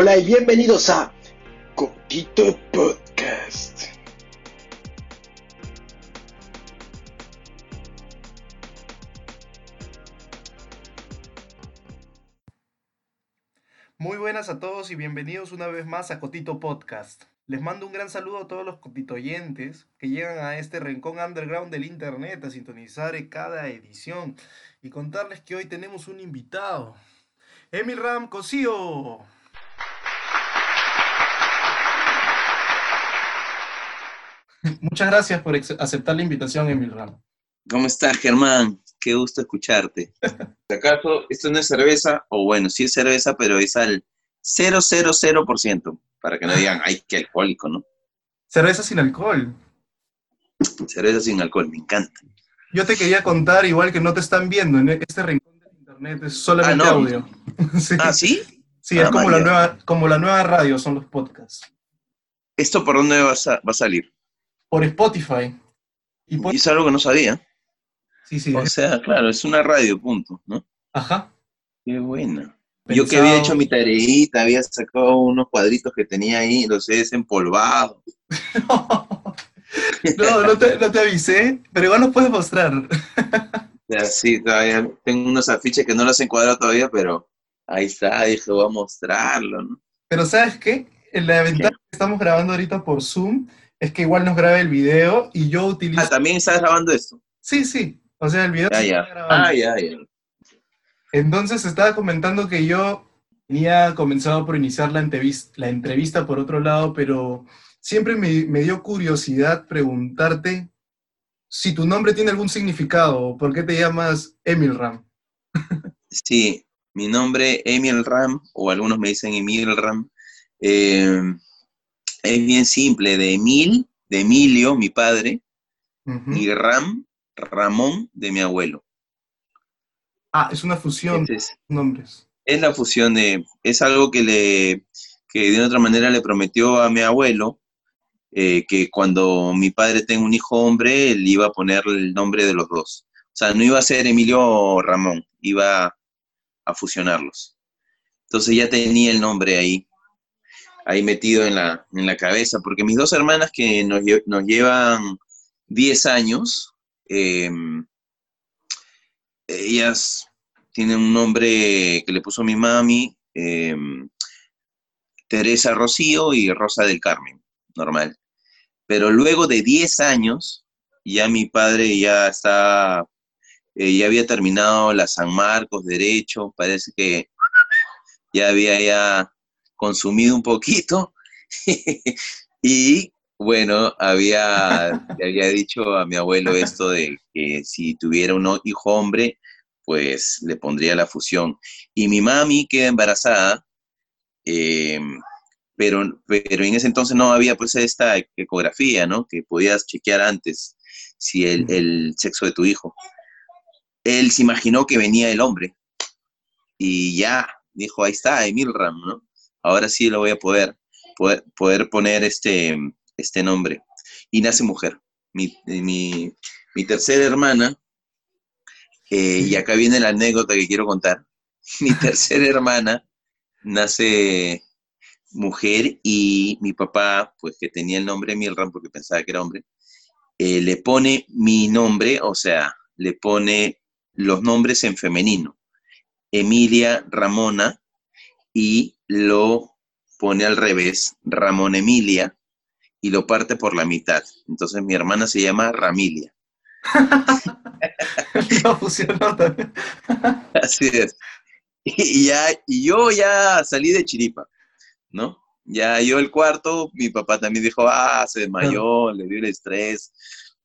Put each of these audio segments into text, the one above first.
Hola y bienvenidos a Coquito Podcast. Muy buenas a todos y bienvenidos una vez más a Cotito Podcast. Les mando un gran saludo a todos los cotitoyentes que llegan a este rincón underground del internet a sintonizar cada edición y contarles que hoy tenemos un invitado. Emil Ram Cosío. Muchas gracias por aceptar la invitación, Emil Ram. ¿Cómo estás, Germán? Qué gusto escucharte. ¿Acaso esto no es cerveza? O bueno, sí es cerveza, pero es al 000%, para que no digan, ay, qué alcohólico, ¿no? Cerveza sin alcohol. Cerveza sin alcohol, me encanta. Yo te quería contar, igual que no te están viendo, en este rincón del internet es solamente ah, audio. ¿Ah, sí? Sí, es ah, como la, nueva, como la nueva radio, son los podcasts. ¿Esto por dónde va a, salir? Por Spotify. Y, es algo que no sabía. Sí, sí. O sea, claro, es una radio, punto, ¿no? Ajá. Qué buena. Yo que había hecho mi tareita, había sacado unos cuadritos que tenía ahí, los he desempolvado. no, no te, no te, avisé, pero igual nos puedes mostrar. ya, sí, todavía tengo unos afiches que no los he encuadrado todavía, pero ahí está, dije, voy a mostrarlo, ¿no? Pero ¿sabes qué? La ventaja que estamos grabando ahorita por Zoom es que igual nos graba el video y yo utilizo... Ah, ¿también estás grabando esto? Sí, sí. O sea, el video ya, ya. Ah, ya, ya. Entonces estaba comentando que yo tenía comenzado por iniciar la entrevista, la entrevista por otro lado, pero siempre me, me, dio curiosidad preguntarte si tu nombre tiene algún significado o por qué te llamas Emil Ram. Sí, mi nombre Emil Ram, o algunos me dicen Emil Ram, eh, es bien simple, de Emil, de Emilio, mi padre, y Ram, Ramón, de mi abuelo. Ah, es una fusión de nombres. Es la fusión de, es algo que le, que de otra manera le prometió a mi abuelo, eh, que cuando mi padre tenga un hijo hombre, él iba a poner el nombre de los dos. O sea, no iba a ser Emilio o Ramón, iba a fusionarlos. Entonces ya tenía el nombre ahí, ahí metido en la, en la cabeza, porque mis dos hermanas que nos, nos llevan 10 años, eh, ellas tienen un nombre que le puso mi mami, em, Teresa Rocío y Rosa del Carmen, normal. Pero luego de 10 años, ya mi padre ya está, eh, ya había terminado la San Marcos, Derecho, parece que ya había ya consumido un poquito y bueno, había, le había dicho a mi abuelo esto de que si tuviera un hijo hombre, pues le pondría la fusión. Y mi mami queda embarazada, em, pero, pero en ese entonces no había pues esta ecografía, ¿no? Que podías chequear antes si el, el sexo de tu hijo. Él se imaginó que venía el hombre y ya, dijo, ahí está, Emil Ram, ¿no? Ahora sí lo voy a poder, poder, poder poner este, este nombre. Y nace mujer. Mi, mi, mi tercera hermana, eh, y acá viene la anécdota que quiero contar. Mi tercera hermana nace mujer y mi papá, pues que tenía el nombre Milram porque pensaba que era hombre, eh, le pone mi nombre, o sea, le pone los nombres en femenino. Emilia Ramona y lo pone al revés, Ramón Emilia, y lo parte por la mitad. Entonces mi hermana se llama Ramilia. no funcionó también. Así es. Y, ya, y yo ya salí de chiripa, ¿no? Ya yo el cuarto, mi papá también dijo, ah, se desmayó, le dio el estrés,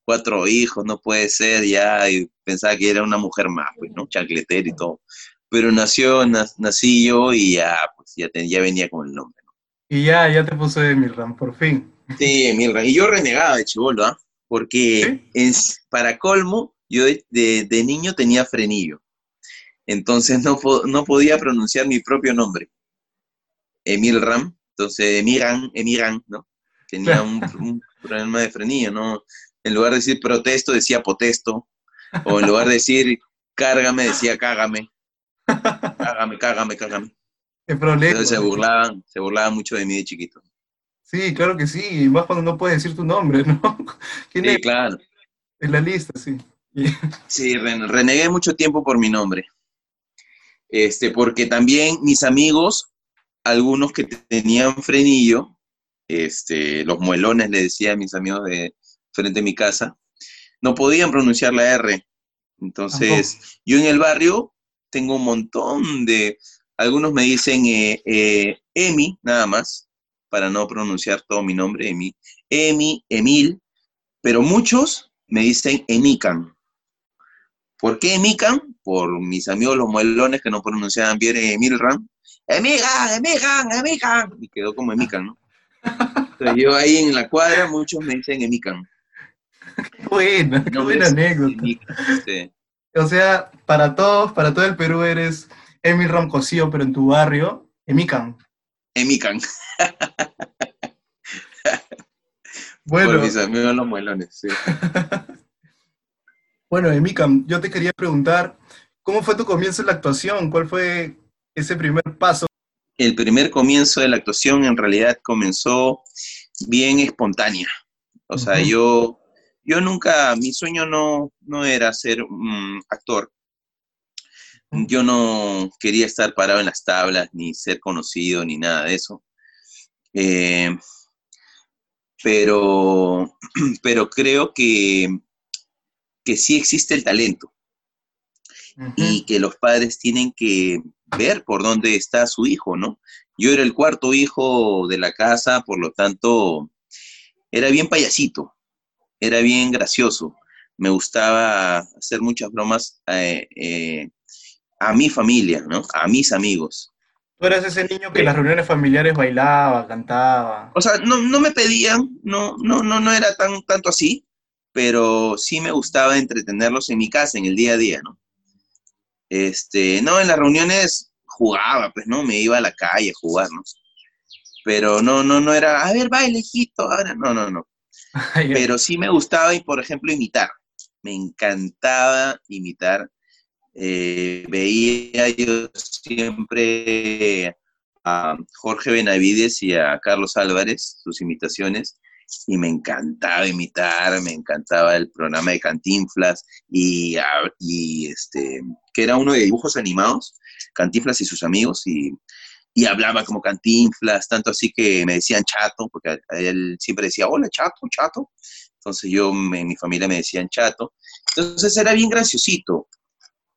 cuatro hijos, no puede ser, ya, y pensaba que era una mujer más, pues, ¿no? Chancletera y todo. Pero nació, nací yo y ya, pues, ya, ya venía con el nombre, ¿no? Y ya, ya te puso Emilram, por fin. Sí, Emilram. Y yo renegaba de chivolo, ¿ah? Porque es, para colmo, yo de, niño tenía frenillo. Entonces no, no podía pronunciar mi propio nombre. Emil Ram. Entonces, Emiran, Emiran, ¿no? Tenía un, problema de frenillo, ¿no? En lugar de decir protesto, decía potesto. O en lugar de decir cárgame, decía cágame. Cágame, cágame, cágame. Qué problema. Entonces se burlaban, se burlaban mucho de mí de chiquito. Sí, claro que sí, y más cuando no puedes decir tu nombre, ¿no? ¿Quién Sí, es? claro. En la lista, sí. Sí, ren- renegué mucho tiempo por mi nombre. Este, porque también mis amigos, algunos que tenían frenillo, este, los muelones le decía a mis amigos de frente a mi casa, no podían pronunciar la R. Entonces, yo en el barrio tengo un montón de, algunos me dicen eh, eh, Emi, nada más, para no pronunciar todo mi nombre, Emi, Emi, Emil, pero muchos me dicen Emican. ¿Por qué Emican? Por mis amigos los muelones que no pronunciaban bien Emilran. Emigan, Emigan, Emigan. Y quedó como Emican, ¿no? Entonces yo ahí en la cuadra, muchos me dicen Emican. Qué buena, qué buena anécdota. Emican, sí. O sea, para todos, para todo el Perú eres Emil Ramcosío, pero en tu barrio, Emican. Emican, Bueno, por mis amigos los muelones, sí. bueno, Emican, yo te quería preguntar, ¿cómo fue tu comienzo en la actuación? ¿Cuál fue ese primer paso? El primer comienzo de la actuación en realidad comenzó bien espontánea. O sea, yo, yo nunca, mi sueño no, no era ser actor. Ujú. Yo no quería estar parado en las tablas, ni ser conocido, ni nada de eso. Eh, pero, pero creo que, que sí existe el talento y que los padres tienen que ver por dónde está su hijo, ¿no? Yo era el cuarto hijo de la casa, por lo tanto, era bien payasito, era bien gracioso. Me gustaba hacer muchas bromas eh, eh, a mi familia, ¿no? A mis amigos. Tú eras ese niño que en las reuniones familiares bailaba, cantaba. O sea, no, no me pedían, no, no, no, no era tan, tanto así, pero sí me gustaba entretenerlos en mi casa, en el día a día, ¿no? Este, no, en las reuniones jugaba, pues, ¿no? Me iba a la calle a jugar, ¿no? Pero no, no, no era, a ver, baile, hijito, ahora, no, no, no. Pero sí me gustaba, y por ejemplo, imitar. Me encantaba imitar. Eh, veía yo siempre a Jorge Benavides y a Carlos Álvarez, sus imitaciones, y me encantaba imitar, me encantaba el programa de Cantinflas, y, y este, que era uno de dibujos animados, Cantinflas y sus amigos, y, y hablaba como Cantinflas, tanto así que me decían chato, porque él siempre decía, hola chato, chato. Entonces yo, me- mi familia me decían chato. Entonces era bien graciosito.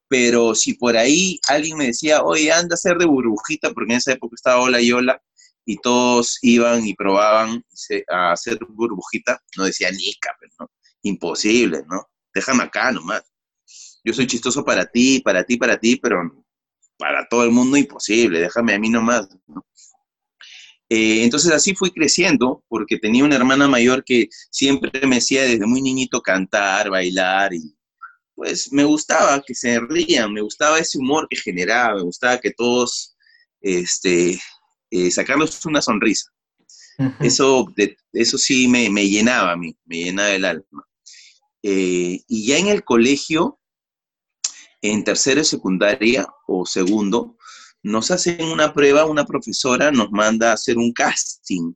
Pero si por ahí alguien me decía, oye, anda a hacer de burbujita, porque en esa época estaba Hola y Hola, y todos iban y probaban a hacer burbujita, no decía nica, pues, ¿no? Imposible, ¿no? Déjame acá nomás. Yo soy chistoso para ti, para ti, para ti, pero para todo el mundo imposible, déjame a mí nomás, ¿no? Eh, entonces así fui creciendo, porque tenía una hermana mayor que siempre me hacía desde muy niñito cantar, bailar, y pues me gustaba que se rían, me gustaba ese humor que generaba, me gustaba que todos, este, eh, sacarlos una sonrisa. Eso, de- eso sí me, me llenaba a mí, me llenaba el alma. Eh, y ya en el colegio, en tercero de secundaria o segundo, nos hacen una prueba, una profesora nos manda a hacer un casting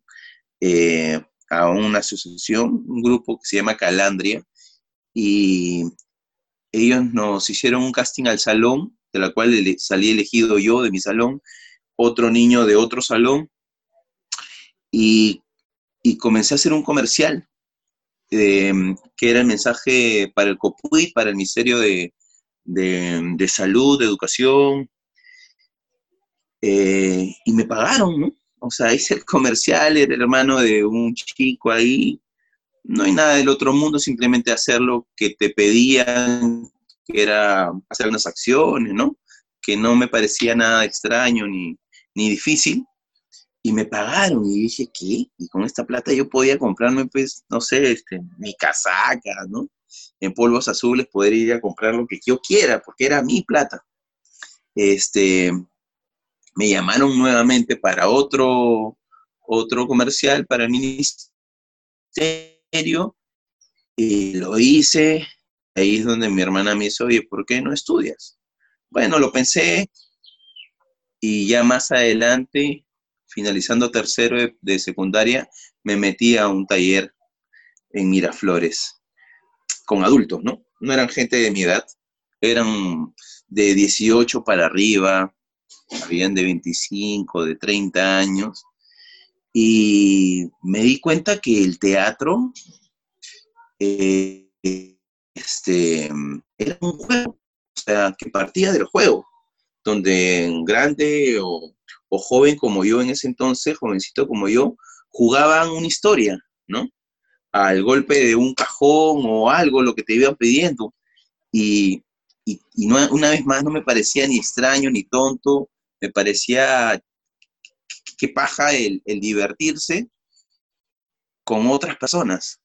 eh, a una asociación, un grupo que se llama Calandria, y ellos nos hicieron un casting al salón, de la cual salí elegido yo de mi salón, otro niño de otro salón, y, y comencé a hacer un comercial, eh, que era el mensaje para el COPUI, para el Ministerio de, de- de Salud, de Educación, eh, y me pagaron, ¿no? O sea, hice el comercial, era el hermano de un chico ahí, no hay nada del otro mundo, simplemente hacer lo que te pedían, que era hacer unas acciones, ¿no? Que no me parecía nada extraño ni, ni difícil. Y me pagaron y dije, ¿qué? Y con esta plata yo podía comprarme, pues, no sé, este, mi casaca, ¿no? En polvos azules poder ir a comprar lo que yo quiera, porque era mi plata. Este, me llamaron nuevamente para otro, otro comercial para el ministerio y lo hice. Ahí es donde mi hermana me dice, oye, ¿por qué no estudias? Bueno, lo pensé, y ya más adelante, finalizando tercero de, de secundaria, me metí a un taller en Miraflores con adultos, ¿no? No eran gente de mi edad, eran de 18 para arriba, habían de 25, de 30 años, y me di cuenta que el teatro eh, este, era un juego, o sea, que partía del juego, donde grande o, o joven como yo en ese entonces, jovencito como yo, jugaban una historia, ¿no? Al golpe de un cajón o algo, lo que te iban pidiendo. Y, y, no, una vez más no me parecía ni extraño ni tonto, me parecía que paja el, el divertirse con otras personas.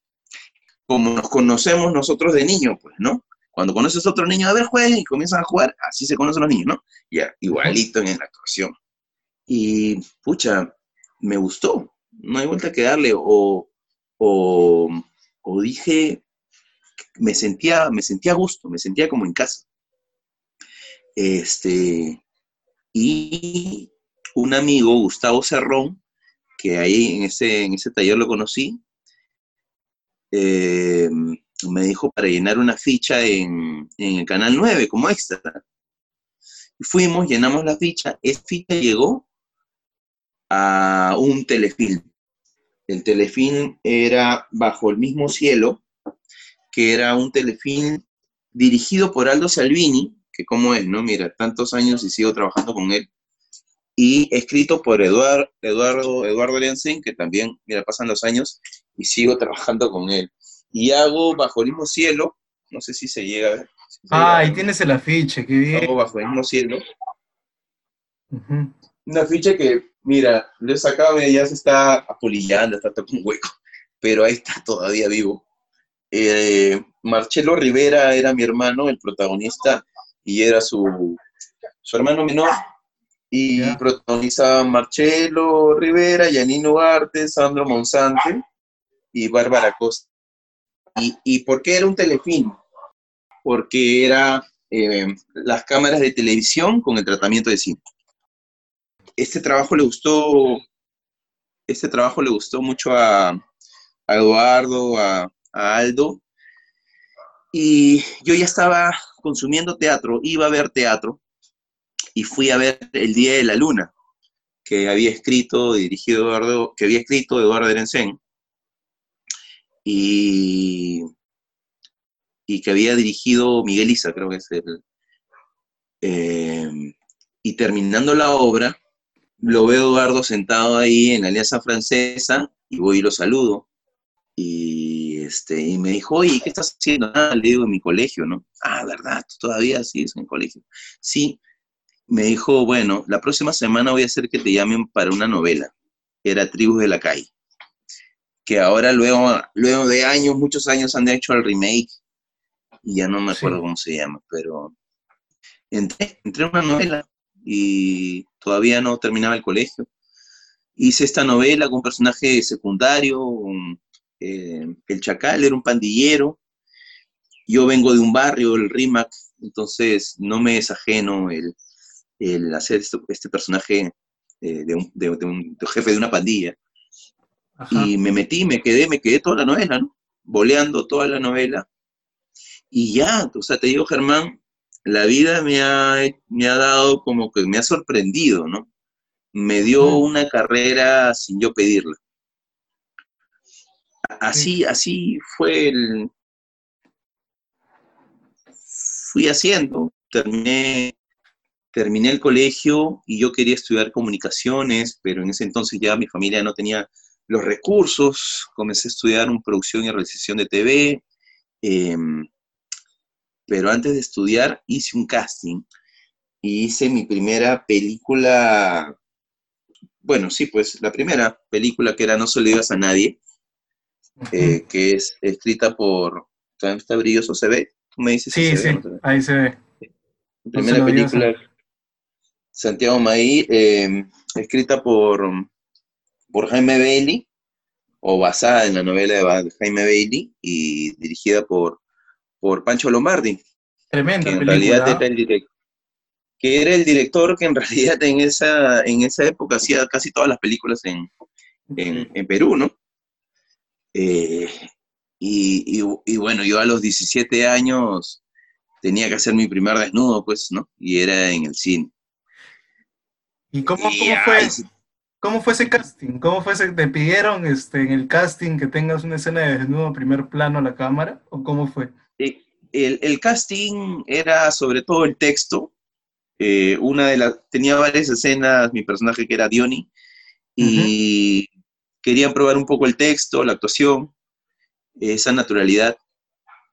Como nos conocemos nosotros de niños, pues, ¿no? Cuando conoces a otro niño, a ver, jueguen y comienzan a jugar, así se conocen los niños, ¿no? Ya, igualito en la actuación. Y, pucha, me gustó, no hay vuelta que darle, o, o, o dije, me sentía, me sentía a gusto, me sentía como en casa. Este, y un amigo, Gustavo Cerrón, que ahí en ese, en ese taller lo conocí, eh, me dijo para llenar una ficha en, en, el Canal 9 como extra. Fuimos, llenamos la ficha, esa ficha llegó a un telefilm. El telefilm era Bajo el mismo cielo, que era un telefilm dirigido por Aldo Salvini, que como es, ¿no? Mira, tantos años y sigo trabajando con él. Y escrito por Eduardo, Eduardo, Eduardo Leancén, que también, mira, pasan los años y sigo trabajando con él. Y hago Bajo el mismo cielo, no sé si se llega a ver. Si ah, ahí tienes el afiche, qué bien. Hago Bajo el mismo cielo. Uh -huh. Una afiche que, mira, lo he sacado y ya se está apolillando, está todo un hueco, pero ahí está todavía vivo. Eh, Marcelo Rivera era mi hermano, el protagonista, y era su, su hermano menor. Y yeah. protagonizaba Marcelo Rivera, Yanino Ugarte, Sandro Monsante y Bárbara Costa. ¿Y, ¿Y por qué era un telefilm? Porque era eh, las cámaras de televisión con el tratamiento de cine. Este trabajo le gustó, este trabajo le gustó mucho a, Eduardo, a, Aldo, y yo ya estaba consumiendo teatro, iba a ver teatro, y fui a ver El Día de la Luna, que había escrito dirigido Eduardo, que había escrito Eduardo Erencén, y, y que había dirigido Miguel Isa, creo que es el... Eh, y terminando la obra, lo veo Eduardo sentado ahí en la Alianza Francesa, y voy y lo saludo, y, este, y me dijo, oye, ¿qué estás haciendo? Ah, le digo, en mi colegio, ¿no? Ah, ¿verdad? ¿Tú todavía sigues en el colegio? Sí. Me dijo, bueno, la próxima semana voy a hacer que te llamen para una novela. Era Tribus de la Calle. Que ahora, luego, luego de años, muchos años, han hecho el remake. Y ya no me acuerdo sí. cómo se llama, pero entré, entré en una novela y todavía no terminaba el colegio. Hice esta novela con un personaje secundario, un, eh, el Chacal era un pandillero, yo vengo de un barrio, el RIMAC, entonces no me es ajeno el, el hacer esto, este personaje eh, de, un, de, de, un, de, jefe de una pandilla. Ajá. Y me metí, me quedé, me quedé toda la novela, ¿no? Boleando toda la novela. Y ya, o sea, te digo, Germán, la vida me ha, me ha dado como que me ha sorprendido, ¿no? Me dio una carrera sin yo pedirla. Así, así fue el... Fui haciendo, terminé, terminé el colegio y yo quería estudiar comunicaciones, pero en ese entonces ya mi familia no tenía los recursos, comencé a estudiar un producción y realización de TV, eh, pero antes de estudiar hice un casting y hice mi primera película, bueno, sí, pues la primera película que era No se lo digas a nadie, eh, que es escrita por, ¿también está brilloso? ¿Se ve? ¿Tú me dices? Sí, si sí, ve, ahí se ve. La primera película, Santiago Maí, eh, escrita por, por Jaime Bailey, o basada en la novela de Jaime Bailey, y dirigida por, por Pancho Lombardi. Tremenda que en película. realidad era el director. que era el director que en realidad en esa, en esa época hacía casi todas las películas en, en, en Perú, ¿no? Eh, y, y, y, bueno, yo a los 17 años tenía que hacer mi primer desnudo, pues, ¿no? Y era en el cine. ¿Y cómo, y, cómo fue? ¿Cómo fue ese casting? ¿Cómo fue ese? ¿Te pidieron este, en el casting que tengas una escena de desnudo primer plano a la cámara? ¿O cómo fue? El, el casting era sobre todo el texto. Eh, una de las, tenía varias escenas, mi personaje que era Diony, y uh -huh. querían probar un poco el texto, la actuación, esa naturalidad.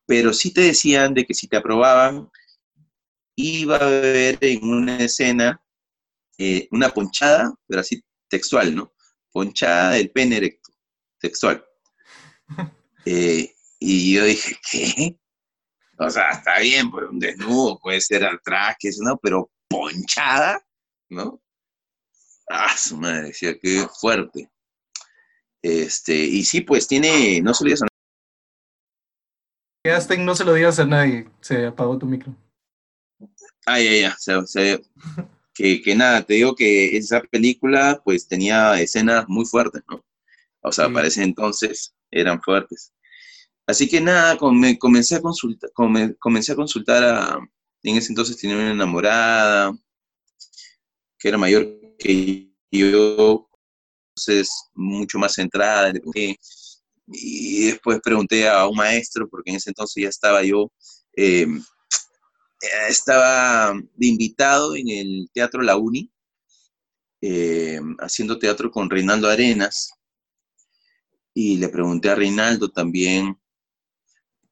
Pero sí te decían de que si te aprobaban, iba a haber en una escena eh, una ponchada, pero así textual, ¿no? Ponchada del pene erecto, textual. Eh, y yo dije, ¿qué? O sea, está bien, pues un desnudo puede ser al traje, ¿no? Pero ponchada, ¿no? Ah, su madre, decía, qué fuerte. Este, y sí, pues tiene, no se lo digas a nadie. Quedaste en no se lo digas a nadie, se apagó tu micro. Ah, ya, ya, o sea que, que, nada, te digo que esa película pues tenía escenas muy fuertes, ¿no? O sea, sí. para ese entonces eran fuertes. Así que nada, come, comencé a consultar, come, comencé a consultar a, en ese entonces tenía una enamorada, que era mayor que yo, entonces mucho más centrada, y después pregunté a un maestro, porque en ese entonces ya estaba yo, eh, estaba de invitado en el Teatro La Uni, eh, haciendo teatro con Reinaldo Arenas, y le pregunté a Reinaldo también,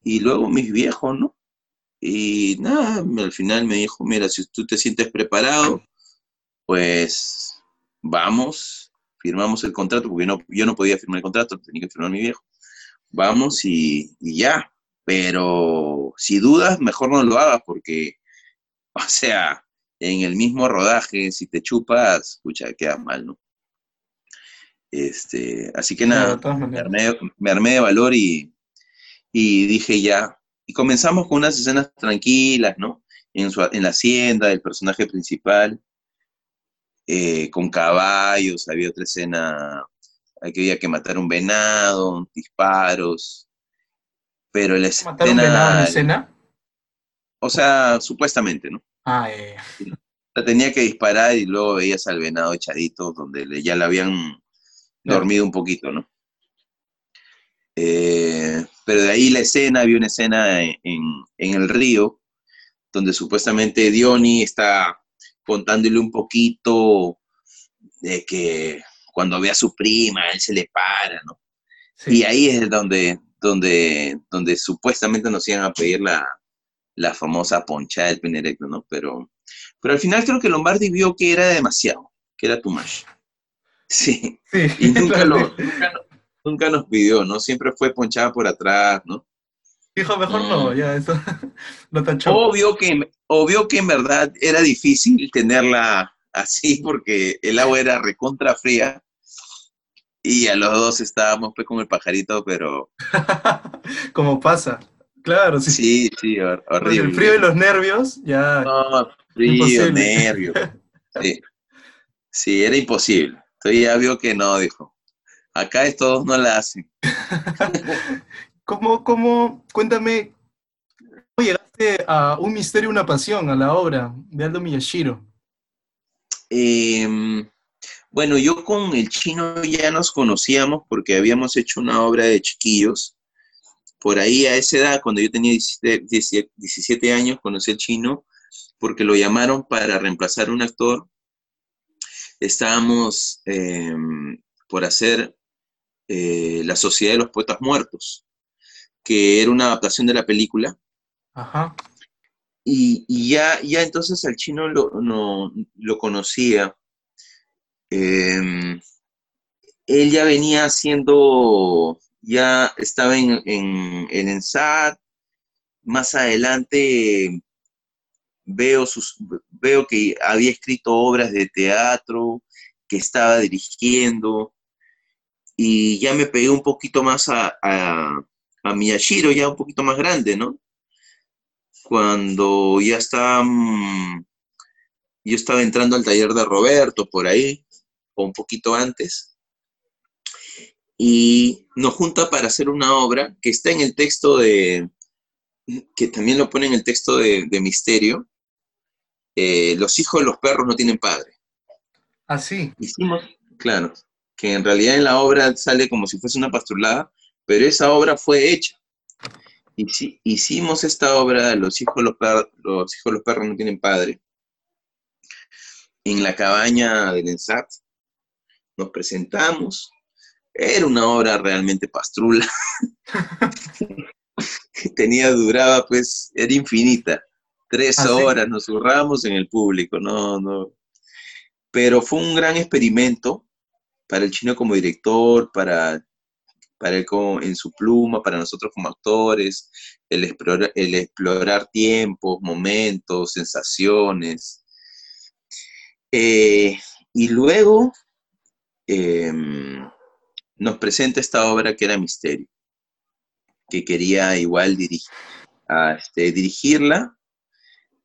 y luego mis viejos, ¿no? Y nada, al final me dijo, mira, si tú te sientes preparado, pues vamos, firmamos el contrato, porque no, yo no podía firmar el contrato, tenía que firmar mi viejo. Vamos y, y ya, pero si dudas, mejor no lo hagas porque, o sea, en el mismo rodaje, si te chupas, escucha, queda mal, ¿no? Este, así que nada, no, me, armé, me, armé, de valor y, y, dije ya. Y comenzamos con unas escenas tranquilas, ¿no? En, su, en la hacienda, del personaje principal, eh, con caballos, había otra escena, que había que matar un venado, disparos, pero la escena... ¿Matar un venado en la escena? O sea, supuestamente, ¿no? Ah, eh. La tenía que disparar y luego veías al venado echadito, donde ya le habían dormido un poquito, ¿no? Eh, pero de ahí la escena, había una escena en, en, el río, donde supuestamente Diony está contándole un poquito de que cuando ve a su prima, él se le para, ¿no? Sí. Y ahí es donde, donde, donde supuestamente nos iban a pedir la, la famosa ponchada del pene erecto, ¿no? Pero, pero al final creo que Lombardi vio que era demasiado, que era too much. Sí. sí y nunca, lo, nunca, nunca, nos pidió, ¿no? Siempre fue ponchada por atrás, ¿no? Dijo, mejor mm. no, ya, eso lo tachó. Obvio que, obvio que en verdad era difícil tenerla así porque el agua era recontra fría y a los dos estábamos pues con el pajarito, pero... Como pasa, claro, sí. Sí, sí, hor horrible. El frío y los nervios, ya... No, frío, imposible. nervios. Sí. sí, era imposible. Entonces ya vio que no, dijo. Acá estos no la hacen. ¿Cómo, cómo, cuéntame, cómo llegaste a Un Misterio, Una Pasión, a la obra de Aldo Miyashiro? Eh, bueno, yo con el chino ya nos conocíamos porque habíamos hecho una obra de chiquillos. Por ahí a esa edad, cuando yo tenía 17, 17 años, conocí al chino porque lo llamaron para reemplazar a un actor. Estábamos eh, por hacer eh, La Sociedad de los Poetas Muertos, que era una adaptación de la película. Ajá. Y, y ya, ya entonces al chino lo, no, lo conocía eh, él ya venía haciendo, ya estaba en, en, en ENSAT, más adelante veo, sus, veo que había escrito obras de teatro, que estaba dirigiendo, y ya me pegué un poquito más a, a, a Miyashiro, ya un poquito más grande, ¿no? Cuando ya está yo estaba entrando al taller de Roberto por ahí, o un poquito antes, y nos junta para hacer una obra que está en el texto de, que también lo pone en el texto de, Misterio, eh, los hijos de los perros no tienen padre. Ah, sí. Hicimos, claro, que en realidad en la obra sale como si fuese una pastrulada, pero esa obra fue hecha. Y si, hicimos esta obra, los hijos los, los hijos los perros no tienen padre, en la cabaña del ENSAT. Nos presentamos. Era una obra realmente pastrula. Tenía, duraba, pues, era infinita. Tres ¿Ah, horas nos zurramos en el público, no, no. Pero fue un gran experimento para el chino como director, para, para él en su pluma, para nosotros como actores, el explorar, tiempos, momentos, sensaciones, eh, y luego em, nos presenta esta obra que era Misterio, que quería igual este, dirigirla,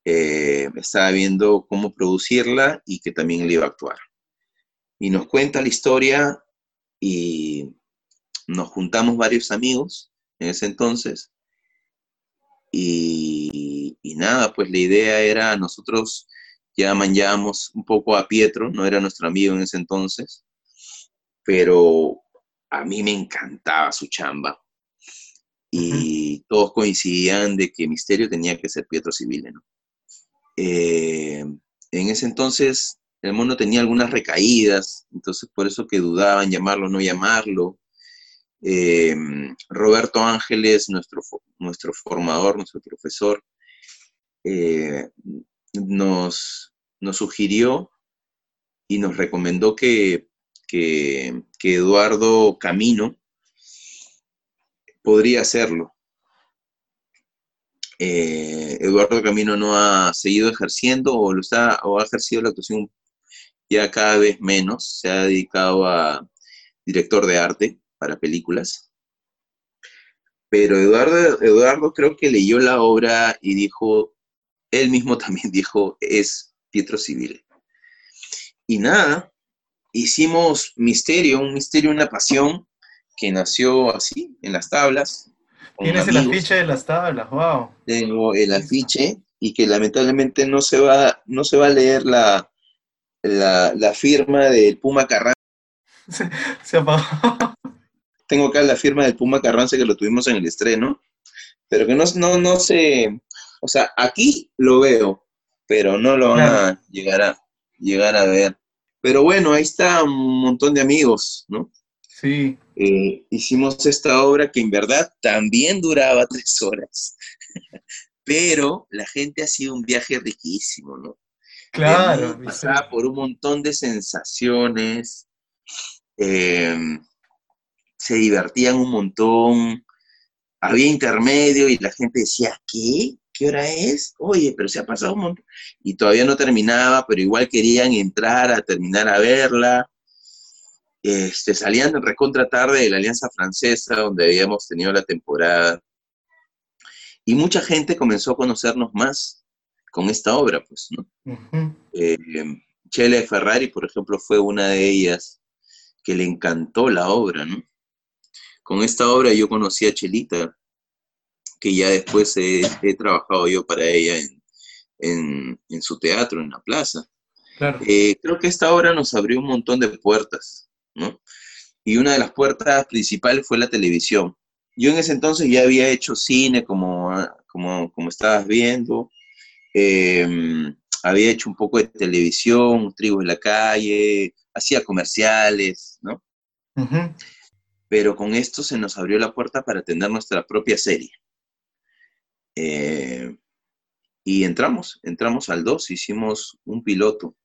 eh, estaba viendo cómo producirla y que también le iba a actuar. Y nos cuenta la historia y nos juntamos varios amigos en ese entonces. Y, y nada, pues la idea era nosotros ya manjábamos un poco a Pietro, no era nuestro amigo en ese entonces, pero a mí me encantaba su chamba. Y todos coincidían de que Misterio tenía que ser Pietro Civile, ¿no? Eh, en ese entonces el mundo tenía algunas recaídas, entonces por eso que dudaban llamarlo o no llamarlo. Eh, Roberto Ángeles, nuestro, nuestro formador, nuestro profesor, eh, nos, nos sugirió y nos recomendó que, que, Eduardo Camino podría hacerlo. Eh, Eduardo Camino no ha seguido ejerciendo o, lo está, o ha ejercido la actuación ya cada vez menos, se ha dedicado a director de arte para películas. Pero Eduardo, Eduardo creo que leyó la obra y dijo, él mismo también dijo, es Pietro Civile. Y nada, hicimos Misterio, un misterio, una pasión que nació así, en las tablas. Tienes el afiche de las tablas, wow. Tengo el afiche y que lamentablemente no se va, no se va a leer la, la, firma del Puma Carranza. Se, apagó. Tengo acá la firma del Puma Carranza que lo tuvimos en el estreno, pero que no, no, no se, o sea, aquí lo veo, pero no lo van a llegar a, llegar a ver. Pero bueno, ahí está un montón de amigos, ¿no? Sí. Eh, hicimos esta obra que en verdad también duraba tres horas, pero la gente ha sido un viaje riquísimo, ¿no? Claro. Pasaba por un montón de sensaciones, em, se divertían un montón, había intermedio y la gente decía, ¿qué? ¿qué hora es? Oye, pero se ha pasado un montón. Y todavía no terminaba, pero igual querían entrar a terminar a verla. Este, salían recontra tarde de la Alianza Francesa, donde habíamos tenido la temporada. Y mucha gente comenzó a conocernos más con esta obra, pues, ¿no? Eh, Chele Ferrari, por ejemplo, fue una de ellas que le encantó la obra, ¿no? Con esta obra yo conocí a Chelita, que ya después he, trabajado yo para ella en, su teatro, en la plaza. Eh, creo que esta obra nos abrió un montón de puertas, ¿no? Y una de las puertas principales fue la televisión. Yo en ese entonces ya había hecho cine, como, como, como estabas viendo. Em, había hecho un poco de televisión, Trigo en la calle, hacía comerciales, ¿no? Pero con esto se nos abrió la puerta para tener nuestra propia serie. Eh, y entramos, entramos al 2, hicimos un piloto.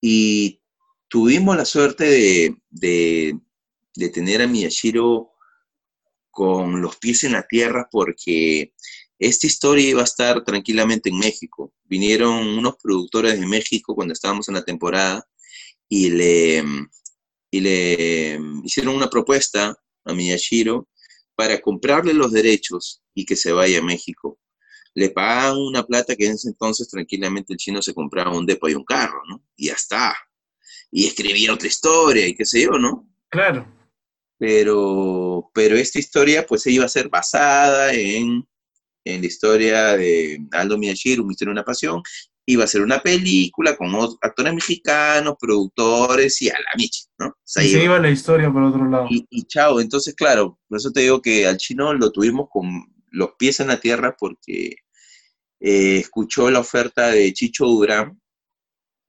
Y tuvimos la suerte de, de, tener a Miyashiro con los pies en la tierra porque esta historia iba a estar tranquilamente en México. Vinieron unos productores de México cuando estábamos en la temporada y le, y le hicieron una propuesta a Miyashiro para comprarle los derechos y que se vaya a México le pagaban una plata que en ese entonces tranquilamente el chino se compraba un depo y un carro, ¿no? Y ya está. Y escribía otra historia y qué sé yo, ¿no? Claro. Pero, pero esta historia pues iba a ser basada en, en la historia de Aldo Miyashiro, Un misterio, una pasión. Iba a ser una película con actores mexicanos, productores y a la micha, ¿no? O sea, y se iba- iba la historia por otro lado. y, y chao, entonces claro, por eso te digo que al chino lo tuvimos con los pies en la tierra porque eh, escuchó la oferta de Chicho Durán,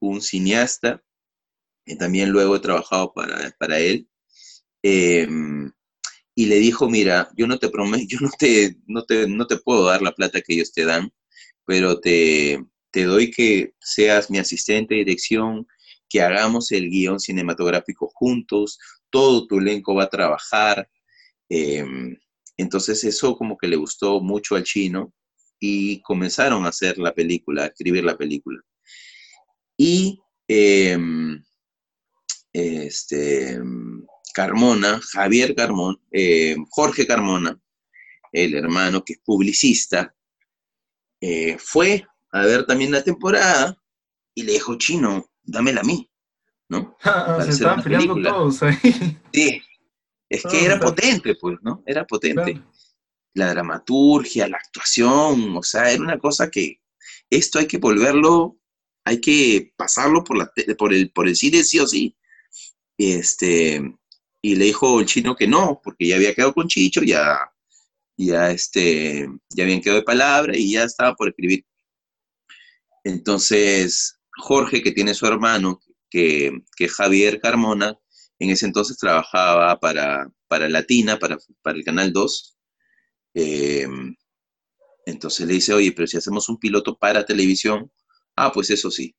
un cineasta, que también luego he trabajado para, para él, eh, y le dijo, mira, yo no te prometo, yo no te, no, te, no te puedo dar la plata que ellos te dan, pero te, te doy que seas mi asistente de dirección, que hagamos el guion cinematográfico juntos, todo tu elenco va a trabajar. eh, entonces eso como que le gustó mucho al chino y comenzaron a hacer la película, a escribir la película. Y eh, este, Carmona, Javier Carmona, eh, Jorge Carmona, el hermano que es publicista, eh, fue a ver también la temporada y le dijo, chino, dámela a mí, ¿no? Ah, se estaban peleando todos ahí. Sí, es Ah, que era está. potente, pues, ¿no? Era potente. Claro. La dramaturgia, la actuación, o sea, era una cosa que esto hay que volverlo, hay que pasarlo por, la, por, el, por el cine sí o sí. Este, y le dijo el chino que no, porque ya había quedado con Chicho, ya, ya, este, ya habían quedado de palabra y ya estaba por escribir. Entonces, Jorge, que tiene su hermano, que, que Javier Carmona, en ese entonces trabajaba para, para Latina, para, para el Canal 2. Eh, entonces le dice, oye, pero si hacemos un piloto para televisión, ah, pues eso sí.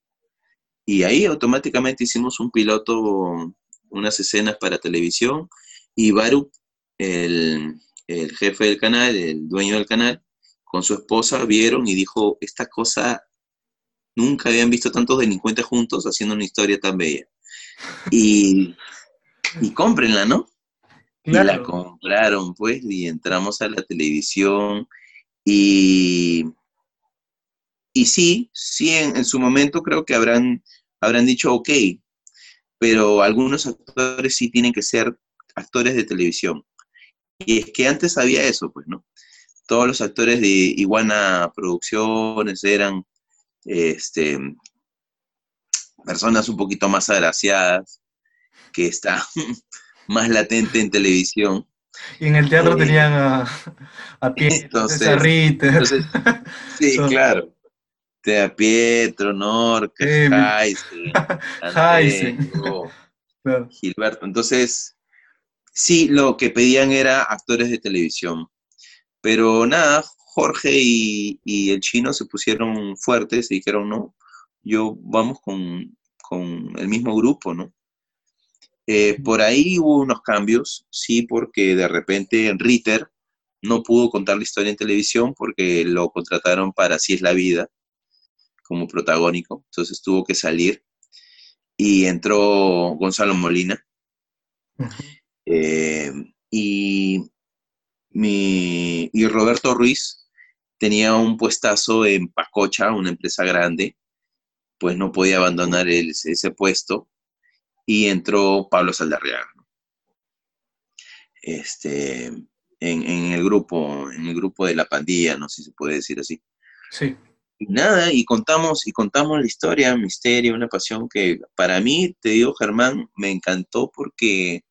Y ahí automáticamente hicimos un piloto, unas escenas para televisión, y Baruch, el, el jefe del canal, el dueño del canal, con su esposa vieron y dijo, esta cosa, nunca habían visto tantos delincuentes juntos haciendo una historia tan bella. Y, y cómprenla, ¿no? Y la compraron, pues, y entramos a la televisión y, y sí, sí, en, en su momento creo que habrán, habrán dicho, ok, pero algunos actores sí tienen que ser actores de televisión. Y es que antes había eso, pues, ¿no? Todos los actores de Iguana Producciones eran este, personas un poquito más agraciadas, que está más latente en televisión. Y en el teatro Eh, tenían a, a Pietro, entonces-. Entonces, sí, claro. Te Pietro, Norca, Eh, Claro. Gilberto. Entonces, sí, lo que pedían era actores de televisión. Pero nada, Jorge y, y el chino se pusieron fuertes y dijeron, no, yo vamos con, con el mismo grupo, ¿no? Eh, por ahí hubo unos cambios, sí, porque de repente Ritter no pudo contar la historia en televisión porque lo contrataron para Así es la vida como protagónico, entonces tuvo que salir y entró Gonzalo Molina. Eh, y, mi, y Roberto Ruiz tenía un puestazo en Pacocha, una empresa grande, pues no podía abandonar el- ese puesto y entró Pablo Saldarriaga. ¿no? Este, en, en el grupo, en el grupo de la pandilla, no sé si se puede decir así. Sí. Y nada, y contamos, y contamos la historia, misterio, una pasión que para mí, te digo, Germán, me encantó porque,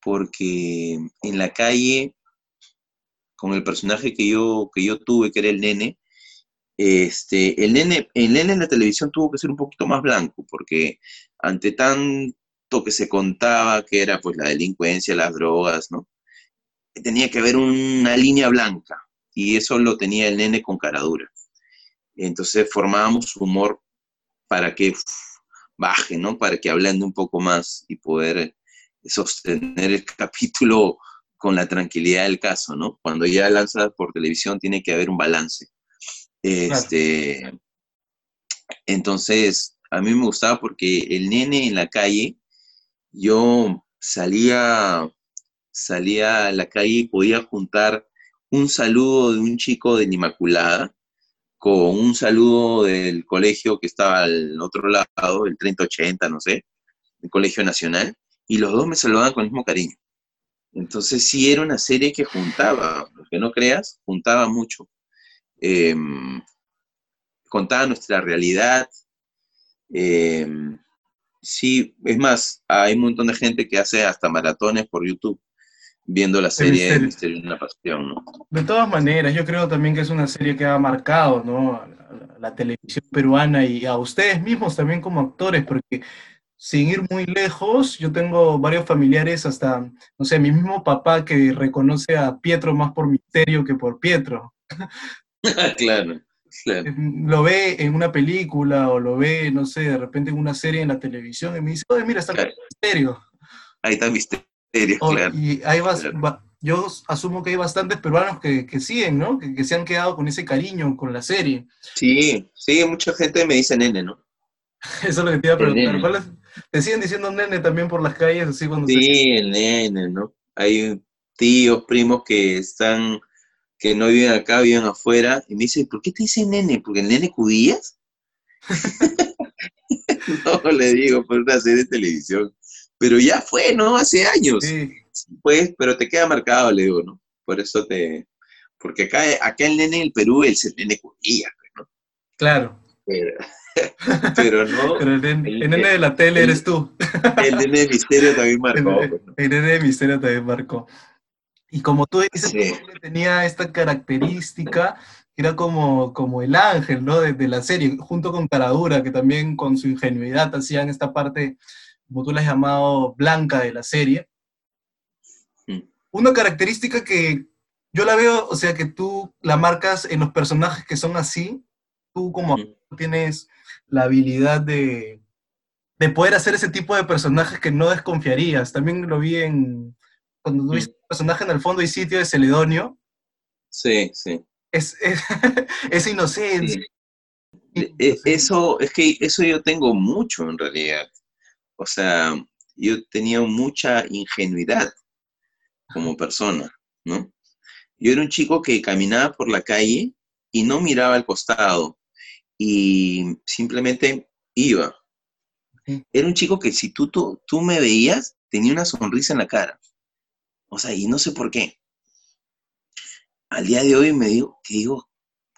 porque en la calle, con el personaje que yo, que yo tuve, que era el nene, este, el nene, el nene en la televisión tuvo que ser un poquito más blanco, porque ante tanto que se contaba que era pues la delincuencia, las drogas, ¿no? Tenía que haber una línea blanca, y eso lo tenía el nene con caradura. Entonces formábamos humor para que uf, baje, ¿no? Para que hablando un poco más y poder sostener el capítulo con la tranquilidad del caso, ¿no? Cuando ya lanzas por televisión tiene que haber un balance. Este, entonces, a mí me gustaba porque el nene en la calle, yo salía, salía a la calle y podía juntar un saludo de un chico de la Inmaculada con un saludo del colegio que estaba al otro lado, el 3080, no sé, el Colegio Nacional, y los dos me saludaban con el mismo cariño. Entonces sí era una serie que juntaba, que no creas, juntaba mucho. Em, contaba nuestra realidad. Em, sí, es más, hay un montón de gente que hace hasta maratones por YouTube viendo la serie El Misterio de una Pasión, ¿no? De todas maneras, yo creo también que es una serie que ha marcado, ¿no? a la, la televisión peruana y a ustedes mismos también como actores, porque sin ir muy lejos, yo tengo varios familiares, hasta, no sé, mi mismo papá que reconoce a Pietro más por Misterio que por Pietro. claro, claro. Lo ve en una película o lo ve, no sé, de repente en una serie en la televisión y me dice, oye, mira, está Claro. Misterio. Ahí está Misterio, O- claro. y hay yo asumo que hay bastantes peruanos que, que siguen, ¿no? Que, que se han quedado con ese cariño con la serie. Sí, sí, mucha gente me dice nene, ¿no? Eso es lo que te iba a preguntar. nene. ¿Cuál es- ¿Te siguen diciendo nene también por las calles, así cuando se- Sí, el nene, ¿no? Hay tíos, primos que están, que no viven acá, viven afuera, y me dicen, ¿por qué te dicen nene? ¿Porque el nene judías? no, le digo, por una serie de televisión. Pero ya fue, ¿no? Hace años. Sí, Pues, pero te queda marcado, le digo, ¿no? Por eso te... Porque acá, acá el nene en el Perú es el nene judía, claro. pero, pero no, Pero el nene, el- el nene de la tele el- eres tú. el nene de misterio también marcó. pues, ¿no? el nene de misterio también marcó. Y como tú dices, Sí. tenía esta característica, era como, como el ángel, ¿no? De, de la serie, junto con Caradura, que también con su ingenuidad hacían esta parte, como tú la has llamado, blanca de la serie. Mm. Una característica que yo la veo, o sea, que tú la marcas en los personajes que son así, tú como tienes la habilidad de, de poder hacer ese tipo de personajes que no desconfiarías. También lo vi en, cuando tuviste un personaje en el fondo y sitio de Celedonio, Sí, sí. es, es, es inocencia. Sí. E- Eso, es que eso yo tengo mucho en realidad. O sea, yo tenía mucha ingenuidad como persona, ¿no? Yo era un chico que caminaba por la calle y no miraba al costado y simplemente iba. Era un chico que si tú, tú, tú me veías, tenía una sonrisa en la cara. O sea, y no sé por qué. Al día de hoy me digo, que digo,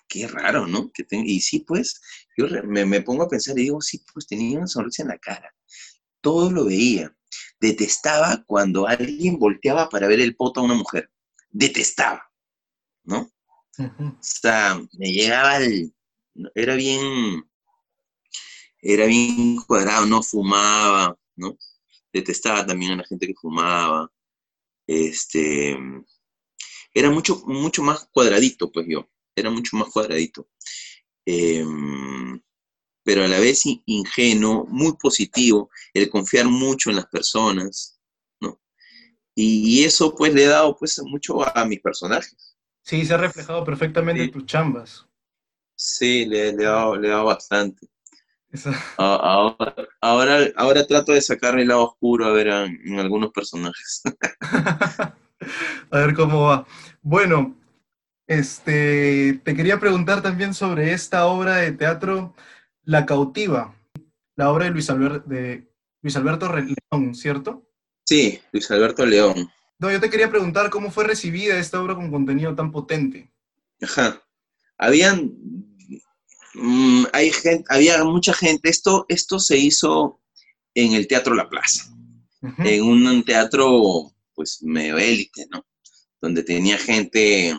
qué raro, ¿no? Que y sí, pues, yo me pongo a pensar y digo, sí, pues tenía una sonrisa en la cara. Todo lo veía. Detestaba cuando alguien volteaba para ver el poto a una mujer. Detestaba, ¿no? O sea, me llegaba el... Era bien... Era bien cuadrado, no fumaba, ¿no? Detestaba también a la gente que fumaba. Este... Era mucho, mucho más cuadradito, pues yo. Era mucho más cuadradito. Em, pero a la vez in- ingenuo, muy positivo, el confiar mucho en las personas, ¿no? Y, y eso pues le he dado pues mucho a mis personajes. Sí, se ha reflejado perfectamente Sí. en tus chambas. Sí, le, le he dado, le he dado bastante. Ahora, ahora, ahora trato de sacar el lado oscuro a ver en, en algunos personajes. A ver cómo va. Bueno, este, te quería preguntar también sobre esta obra de teatro, La cautiva, la obra de Luis, de Luis Alberto León, ¿cierto? Sí, Luis Alberto León. No, yo te quería preguntar cómo fue recibida esta obra con contenido tan potente. Ajá. Habían, mm, hay gente, había mucha gente. Esto, esto se hizo en el Teatro La Plaza, en un teatro, pues, medio élite, ¿no? Donde tenía gente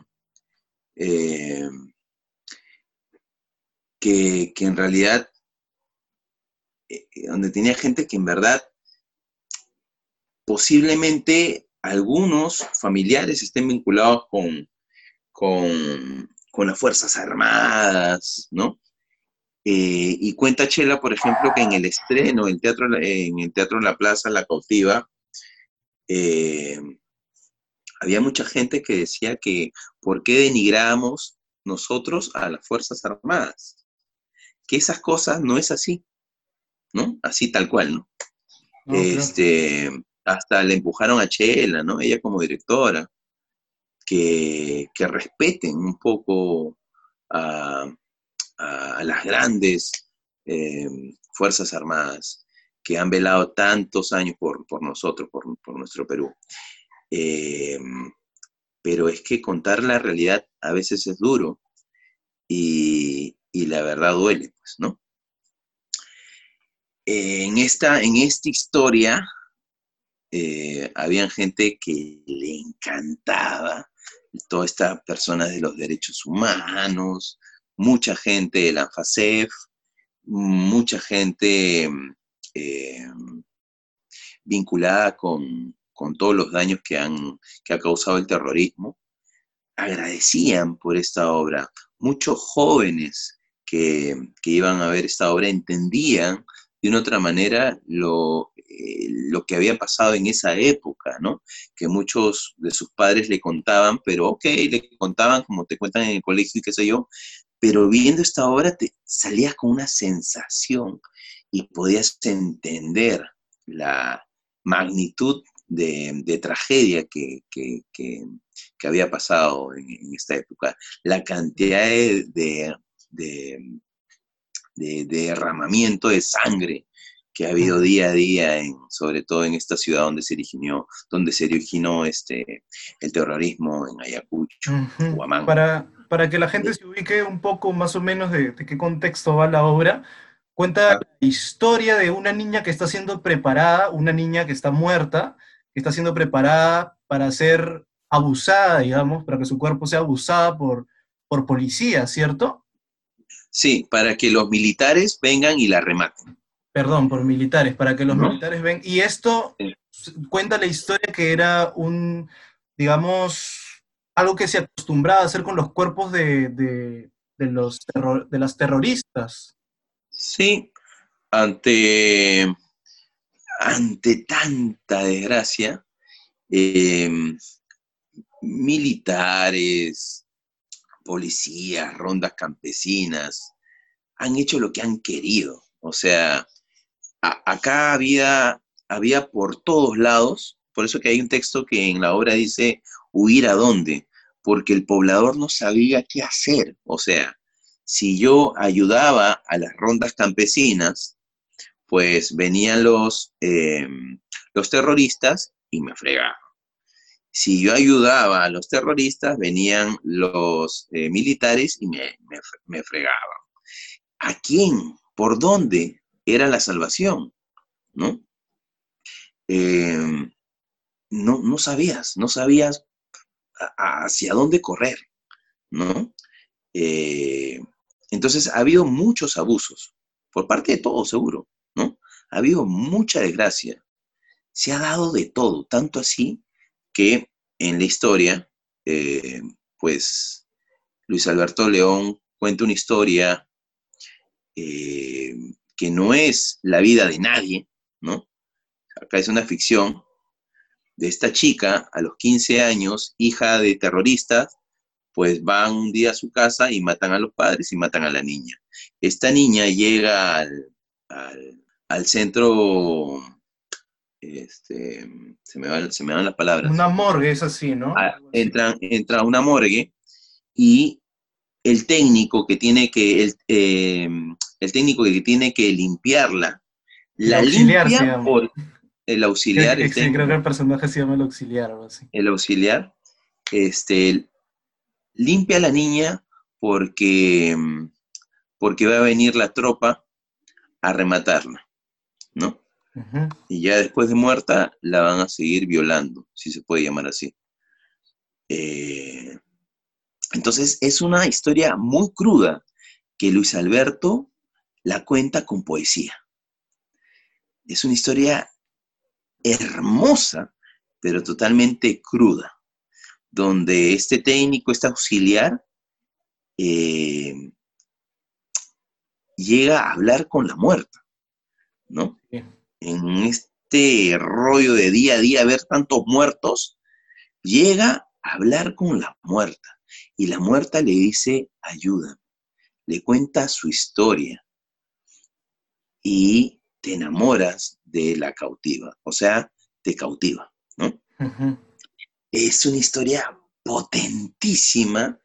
eh, que, en realidad, eh, donde tenía gente que en verdad, posiblemente algunos familiares estén vinculados con, con, las Fuerzas Armadas, ¿no? Eh, y cuenta Chela, por ejemplo, que en el estreno, en, teatro, en el Teatro La Plaza, La Cautiva, eh, había mucha gente que decía que ¿por qué denigramos nosotros a las Fuerzas Armadas? Que esas cosas no es así, ¿no? Así tal cual, ¿no? Este, hasta le empujaron a Chela, ¿no? Ella como directora, que, que respeten un poco a, a, las grandes eh, Fuerzas Armadas que han velado tantos años por, nosotros, por, nuestro Perú. Eh, pero es que contar la realidad a veces es duro y, la verdad duele, pues, ¿no? En esta, en esta historia, eh, había gente que le encantaba, toda esta persona de los derechos humanos, mucha gente de la ANFACEF, mucha gente eh, vinculada con, todos los daños que, han, que ha causado el terrorismo, agradecían por esta obra. Muchos jóvenes que, que iban a ver esta obra entendían de una otra manera lo, eh, lo que había pasado en esa época, ¿no? Que muchos de sus padres le contaban, pero ok, le contaban como te cuentan en el colegio y qué sé yo, pero viendo esta obra te salías con una sensación y podías entender la magnitud de, tragedia que, había pasado en, esta época, la cantidad de, de, derramamiento de sangre que ha habido día a día, en, sobre todo en esta ciudad donde se originó, donde se originó este, el terrorismo en Ayacucho, uh Para, para que la gente se ubique un poco más o menos de, qué contexto va la obra, cuenta la historia de una niña que está siendo preparada, una niña que está muerta, que está siendo preparada para ser abusada, digamos, para que su cuerpo sea abusada por, por policía, ¿cierto? Sí, para que los militares vengan y la rematen. Perdón, por militares, para que los militares vengan. Y esto cuenta la historia que era un, digamos, algo que se acostumbraba a hacer con los cuerpos de, los de las terroristas. Sí, ante, ante tanta desgracia, em, militares, policías, rondas campesinas, han hecho lo que han querido. O sea, acá había, había por todos lados, por eso que hay un texto que en la obra dice, huir a dónde, porque el poblador no sabía qué hacer. O sea, si yo ayudaba a las rondas campesinas, pues venían los, em, los terroristas y me fregaban si yo ayudaba a los terroristas, venían los eh, militares y me, fregaban. ¿A quién? ¿Por dónde era la salvación? ¿No? Em, no, no sabías, no sabías hacia dónde correr, ¿no? Eh, entonces ha habido muchos abusos, por parte de todos seguro, ¿no? Ha habido mucha desgracia. Se ha dado de todo, tanto así que en la historia, eh, pues Luis Alberto León cuenta una historia eh, que no es la vida de nadie, ¿no? Acá es una ficción de esta chica a los 15 años, hija de terroristas, pues van un día a su casa y matan a los padres y matan a la niña. Esta niña llega al, al centro este, se, me van, se me las palabras. Una morgue es así, ¿no? Ah, entra, entra una morgue y el técnico que tiene que, el, eh, el técnico que tiene que limpiarla, la limpia por el auxiliar. Creo que el personaje se llama el auxiliar o así. El auxiliar, este, limpia a la niña porque, porque va a venir la tropa a rematarla, ¿no? Y ya después de muerta la van a seguir violando, si se puede llamar así. Eh, entonces es una historia muy cruda que Luis Alberto la cuenta con poesía. Es una historia hermosa, pero totalmente cruda, donde este técnico, este auxiliar, eh, llega a hablar con la muerta, ¿no? En este rollo de día a día, ver tantos muertos, llega a hablar con la muerta. Y la muerta le dice, ayuda, le cuenta su historia. Y te enamoras de la cautiva, o sea, te cautiva, ¿no? Es una historia potentísima,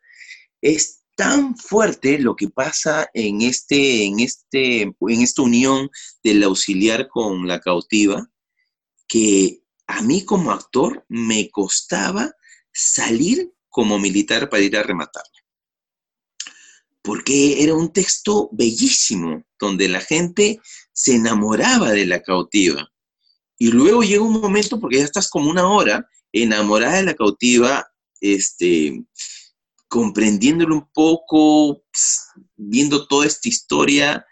es tan fuerte lo que pasa en, este, en, este, en esta unión del auxiliar con la cautiva, que a mí como actor me costaba salir como militar para ir a rematarla. Porque era un texto bellísimo, donde la gente se enamoraba de la cautiva. Y luego llega un momento, porque ya estás como una hora enamorada de la cautiva, este, comprendiéndolo un poco, viendo toda esta historia,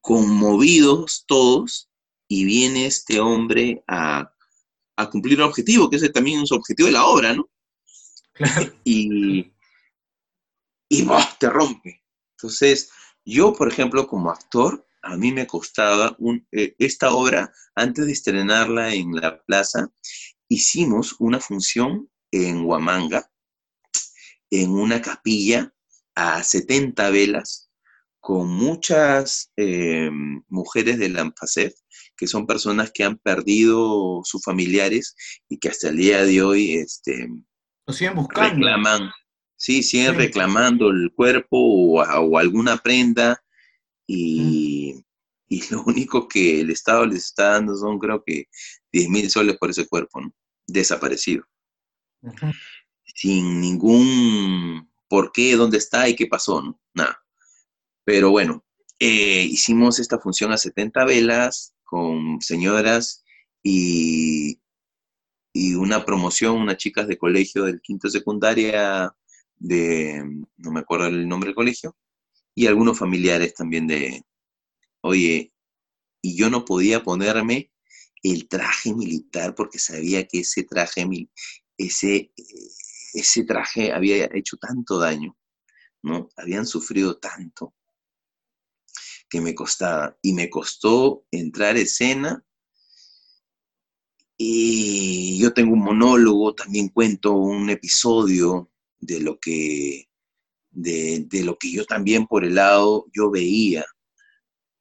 conmovidos todos, y viene este hombre a, cumplir un objetivo, que ese también es un objetivo de la obra, ¿no? y y te rompe. Entonces, yo, por ejemplo, como actor, a mí me costaba un, eh, esta obra, antes de estrenarla en la plaza, hicimos una función en Huamanga, en una capilla a 70 velas, con muchas eh, mujeres de la que son personas que han perdido sus familiares y que hasta el día de hoy este, Lo siguen buscando. reclaman, sí, siguen reclamando el cuerpo o, alguna prenda y, lo único que el Estado les está dando son creo que 10 mil soles por ese cuerpo, ¿no? Desaparecido. Sin ningún por qué, dónde está y qué pasó. Nada. Pero bueno, eh, hicimos esta función a 70 velas con señoras y, y una promoción, unas chicas de colegio del quinto secundaria de, no me acuerdo el nombre del colegio, y algunos familiares también de, oye, y yo no podía ponerme el traje militar porque sabía que ese traje, ese, ese traje había hecho tanto daño, ¿no? Habían sufrido tanto que me costaba. Y me costó entrar a escena. Y yo tengo un monólogo, también cuento un episodio de lo que, de, lo que yo también por el lado yo veía,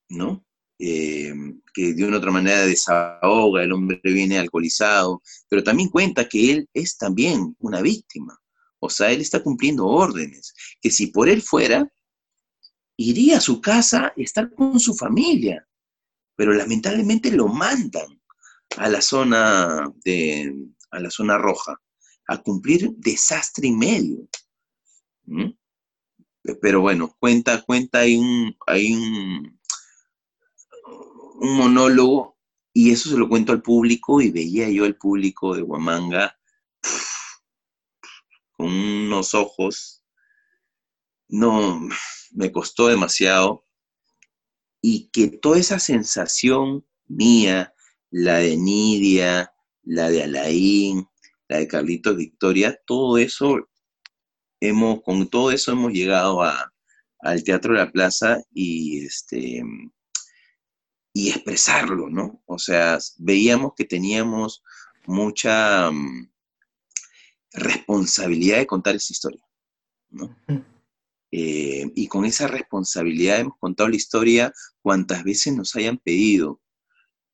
¿no? Eh, que de una otra manera desahoga, el hombre viene alcoholizado, pero también cuenta que él es también una víctima. O sea, él está cumpliendo órdenes, que si por él fuera, iría a su casa y estar con su familia, pero lamentablemente lo mandan a la zona de, a la zona roja a cumplir desastre y medio. Pero bueno, cuenta, cuenta, hay un, hay un, un monólogo y eso se lo cuento al público y veía yo al público de Huamanga con unos ojos, no, me costó demasiado. Y que toda esa sensación mía, la de Nidia, la de Alain, la de Carlitos Victoria, todo eso, hemos, con todo eso hemos llegado al Teatro de la Plaza y, este, y expresarlo, ¿no? O sea, veíamos que teníamos mucha mm, responsabilidad de contar esa historia, ¿no? Eh, y con esa responsabilidad hemos contado la historia cuantas veces nos hayan pedido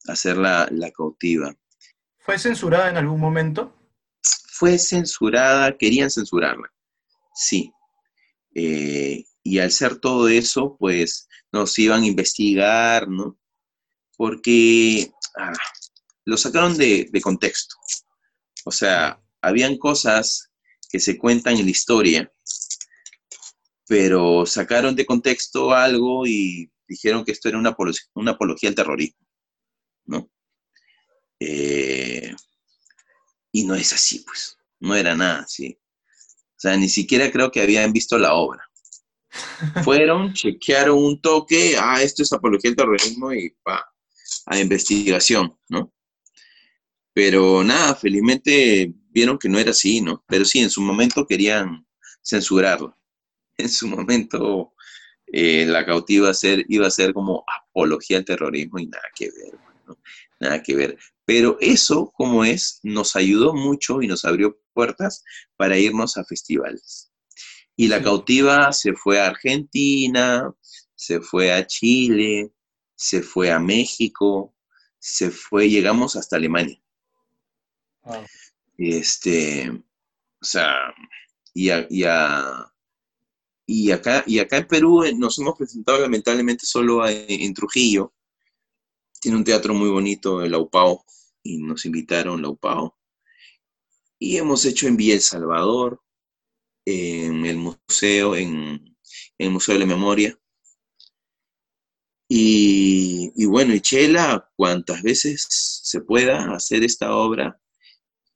hacer la, la cautiva. ¿Fue censurada en algún momento? fue censurada, querían censurarla, sí. Eh, y al ser todo eso, pues nos iban a investigar, ¿no? Porque ah, lo sacaron de, contexto. O sea, habían cosas que se cuentan en la historia, pero sacaron de contexto algo y dijeron que esto era una, una apología al terrorismo, ¿no? Eh, y no es así, pues. No era nada así. O sea, ni siquiera creo que habían visto la obra. Fueron, chequearon un toque, ah, esto es apología del terrorismo y pa, a investigación, ¿no? Pero nada, felizmente vieron que no era así, ¿no? Pero sí, en su momento querían censurarlo. En su momento eh, la cautiva ser, iba a ser como apología al terrorismo y nada que ver, ¿no? Nada que ver. Pero eso, como es, nos ayudó mucho y nos abrió puertas para irnos a festivales. Y la cautiva se fue a Argentina, se fue a Chile, se fue a México, se fue, llegamos hasta Alemania. Este, o sea, y a, y, acá, y acá en Perú eh, nos hemos presentado lamentablemente solo en Trujillo. Tiene un teatro muy bonito, el Laupao, y nos invitaron Laupao. Y hemos hecho en Villa El Salvador, en el museo, en, el Museo de la Memoria. Y, bueno, y Chela, cuantas veces se pueda hacer esta obra,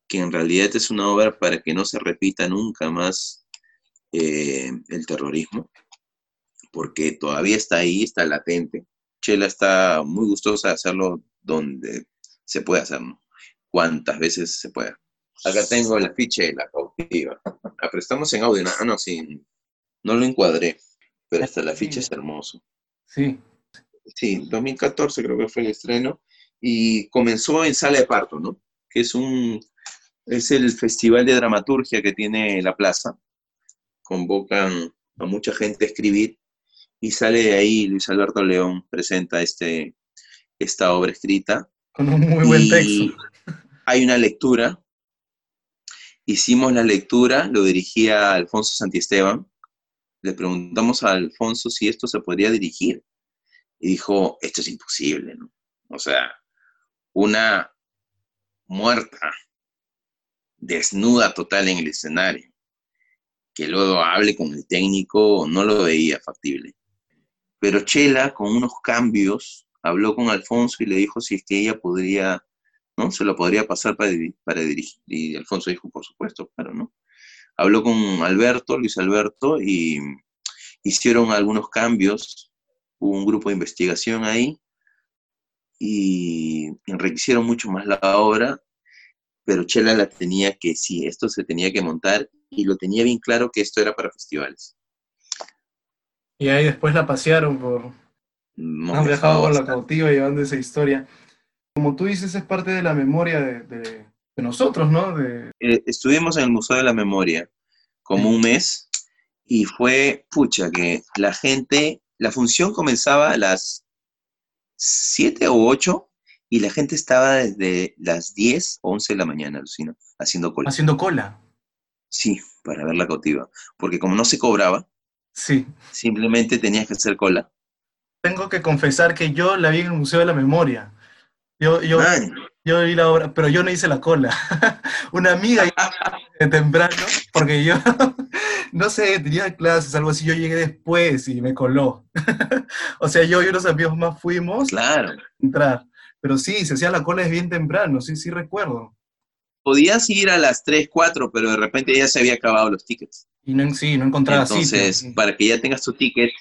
que en realidad es una obra para que no se repita nunca más eh, el terrorismo, porque todavía está ahí, está latente. Chela está muy gustosa de hacerlo donde se puede hacerlo, cuantas veces se pueda. Acá tengo la ficha de la cautiva. Ah, pero estamos en audio, no, no, sí, no lo encuadré, pero hasta la ficha es hermoso. Sí. Sí, 2014 creo que fue el estreno y comenzó en Sala de Parto, ¿no? Que es un es el festival de dramaturgia que tiene la plaza. Convocan a mucha gente a escribir y sale de ahí Luis Alberto León, presenta este, esta obra escrita. Con un muy buen texto. Hay una lectura. Hicimos la lectura, lo dirigía Alfonso Santiesteban. Le preguntamos a Alfonso si esto se podría dirigir. Y dijo, esto es imposible, ¿no? O sea, una muerta desnuda total en el escenario. Que luego hable con el técnico no lo veía factible. Pero Chela, con unos cambios, habló con Alfonso y le dijo si es que ella podría, ¿no? Se lo podría pasar para, para dirigir. Y Alfonso dijo, por supuesto, claro, ¿no? Habló con Alberto, Luis Alberto, y hicieron algunos cambios. Hubo un grupo de investigación ahí y enriquecieron mucho más la obra pero Chela la tenía que, sí, esto se tenía que montar y lo tenía bien claro que esto era para festivales. Y ahí después la pasearon por... Han viajado con la cautiva llevando esa historia. Como tú dices, es parte de la memoria de, nosotros, ¿no? De... Eh, estuvimos en el Museo de la Memoria como un mes y fue, pucha, que la gente, la función comenzaba a las 7 o 8 y la gente estaba desde las 10 o 11 de la mañana, Lucina, haciendo cola. Haciendo cola. Sí, para ver la cautiva. Porque como no se cobraba, sí. simplemente tenías que hacer cola. Tengo que confesar que yo la vi en el Museo de la Memoria. Yo, yo, yo vi la obra, pero yo no hice la cola. Una amiga de temprano, porque yo, no sé, tenía clases, algo así, yo llegué después y me coló. o sea, yo y unos amigos más fuimos claro. a entrar. Pero sí, se hacía la cola es bien temprano, sí, sí recuerdo. Podías ir a las 3, 4, pero de repente ya se había acabado los tickets. Y no, sí, no encontraba Entonces, para que ya tengas tu ticket,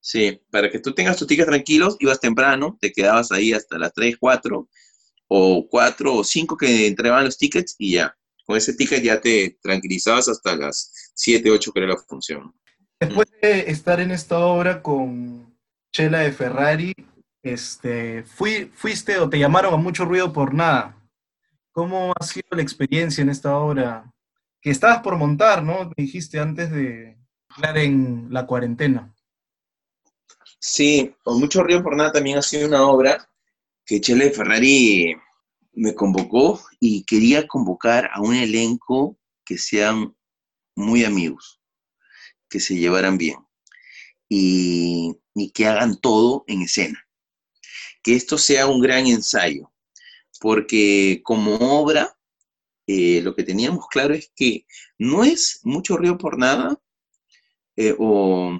sí, para que tú tengas tus tickets tranquilos, ibas temprano, te quedabas ahí hasta las 3, 4, o 4 o 5 que entregaban los tickets y ya. Con ese ticket ya te tranquilizabas hasta las 7, 8 que era la función. Después de estar en esta obra con Chela de Ferrari, este, fui, ¿Fuiste o te llamaron a mucho ruido por nada? ¿Cómo ha sido la experiencia en esta obra? Que estabas por montar, ¿no? Me dijiste antes de entrar en la cuarentena. Sí, con mucho ruido por nada también ha sido una obra que Chele Ferrari me convocó y quería convocar a un elenco que sean muy amigos, que se llevaran bien y, que hagan todo en escena que esto sea un gran ensayo, porque como obra, eh, lo que teníamos claro es que no es mucho río por nada, eh, o,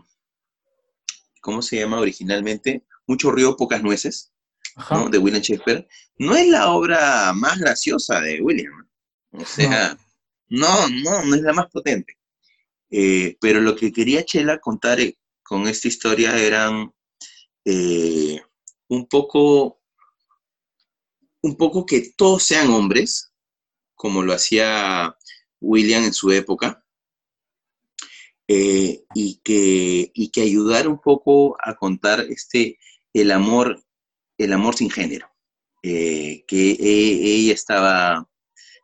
¿cómo se llama originalmente? Mucho río, pocas nueces, de William Shakespeare, no es la obra más graciosa de William. O sea, no, no, no, es la más potente. Eh, pero lo que quería Chela contar con esta historia eran un poco, un poco que todos sean hombres, como lo hacía William en su época, eh, y, que, que ayudar un poco a contar este, el amor, el amor sin género, eh, que e, ella estaba,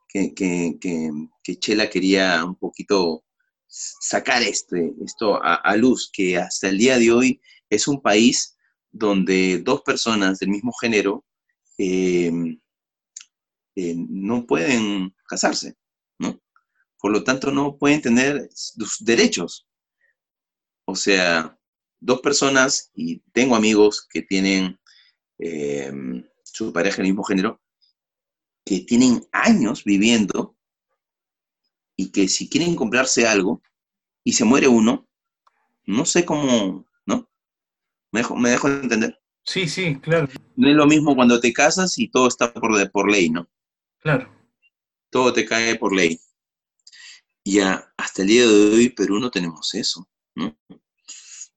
que, que, Chela quería un poquito sacar este, esto a, a, luz, que hasta el día de hoy es un país donde dos personas del mismo género eh, eh, no pueden casarse, ¿no? Por lo tanto, no pueden tener sus derechos. O sea, dos personas, y tengo amigos que tienen eh, su pareja del mismo género, que tienen años viviendo y que si quieren comprarse algo y se muere uno, no sé cómo, ¿no? ¿Me dejo, me dejo entender? Sí, sí, claro. No es lo mismo cuando te casas y todo está por, por ley, ¿no? Claro. Todo te cae por ley. Ya hasta el día de hoy, Perú no tenemos eso, ¿no?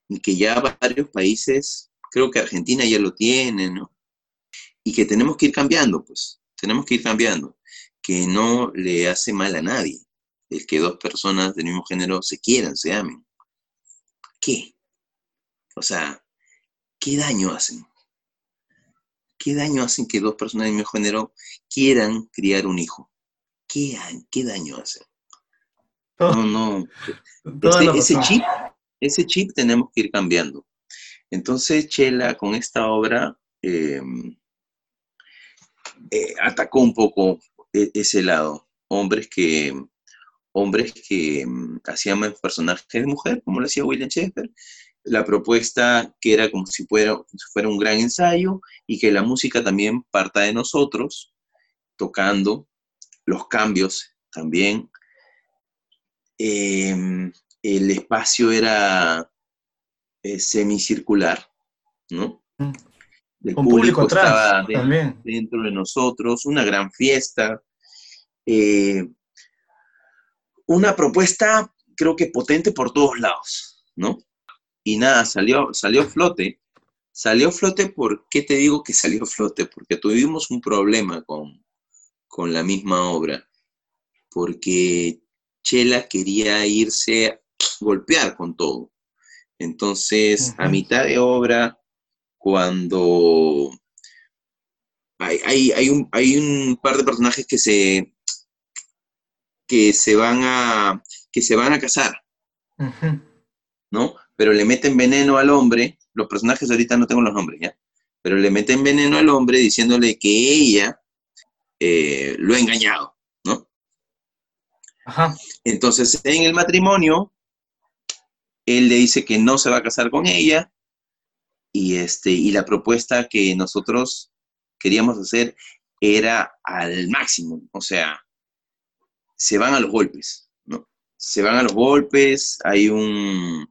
Y que ya varios países, creo que Argentina ya lo tiene, ¿no? Y que tenemos que ir cambiando, pues, tenemos que ir cambiando, que no le hace mal a nadie el que dos personas del mismo género se quieran, se amen. ¿Qué? O sea, ¿qué daño hacen? ¿Qué daño hacen que dos personas del mismo género quieran criar un hijo? ¿Qué, qué daño hacen? No, no. Este, ese chip, ese chip tenemos que ir cambiando. Entonces, Chela, con esta obra, em, eh, atacó un poco e, ese lado. Hombres que, hombres que em, hacían personajes de mujer, como lo hacía William Shakespeare, la propuesta que era como si fuera, fuera un gran ensayo y que la música también parta de nosotros, tocando los cambios también. Em, el espacio era eh, semicircular, ¿no? Mm. El público, estaba dentro, de nosotros, una gran fiesta. Eh, una propuesta, creo que potente por todos lados, ¿no? y nada, salió, salió flote. Salió flote, ¿por qué te digo que salió flote? Porque tuvimos un problema con, con la misma obra, porque Chela quería irse a golpear con todo. Entonces, a mitad de obra, cuando hay, hay, un, hay, un, par de personajes que se, que se van a, que se van a casar, ¿no? pero le meten veneno al hombre, los personajes ahorita no tengo los nombres, ¿ya? Pero le meten veneno al hombre diciéndole que ella eh, lo ha engañado, ¿no? Ajá. Entonces, en el matrimonio, él le dice que no se va a casar con ella, y, este, y la propuesta que nosotros queríamos hacer era al máximo, o sea, se van a los golpes, ¿no? Se van a los golpes, hay un,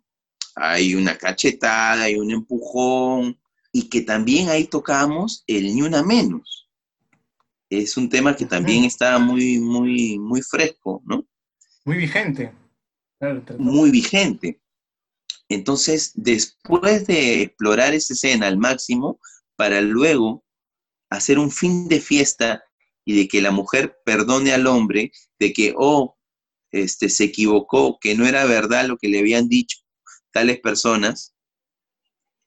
hay una cachetada, hay un empujón, y que también ahí tocamos el ni una menos. Es un tema que también está muy, muy, muy fresco, ¿no? Muy vigente. muy vigente. Entonces, después de explorar esa escena al máximo, para luego hacer un fin de fiesta y de que la mujer perdone al hombre, de que, oh, este, se equivocó, que no era verdad lo que le habían dicho, tales personas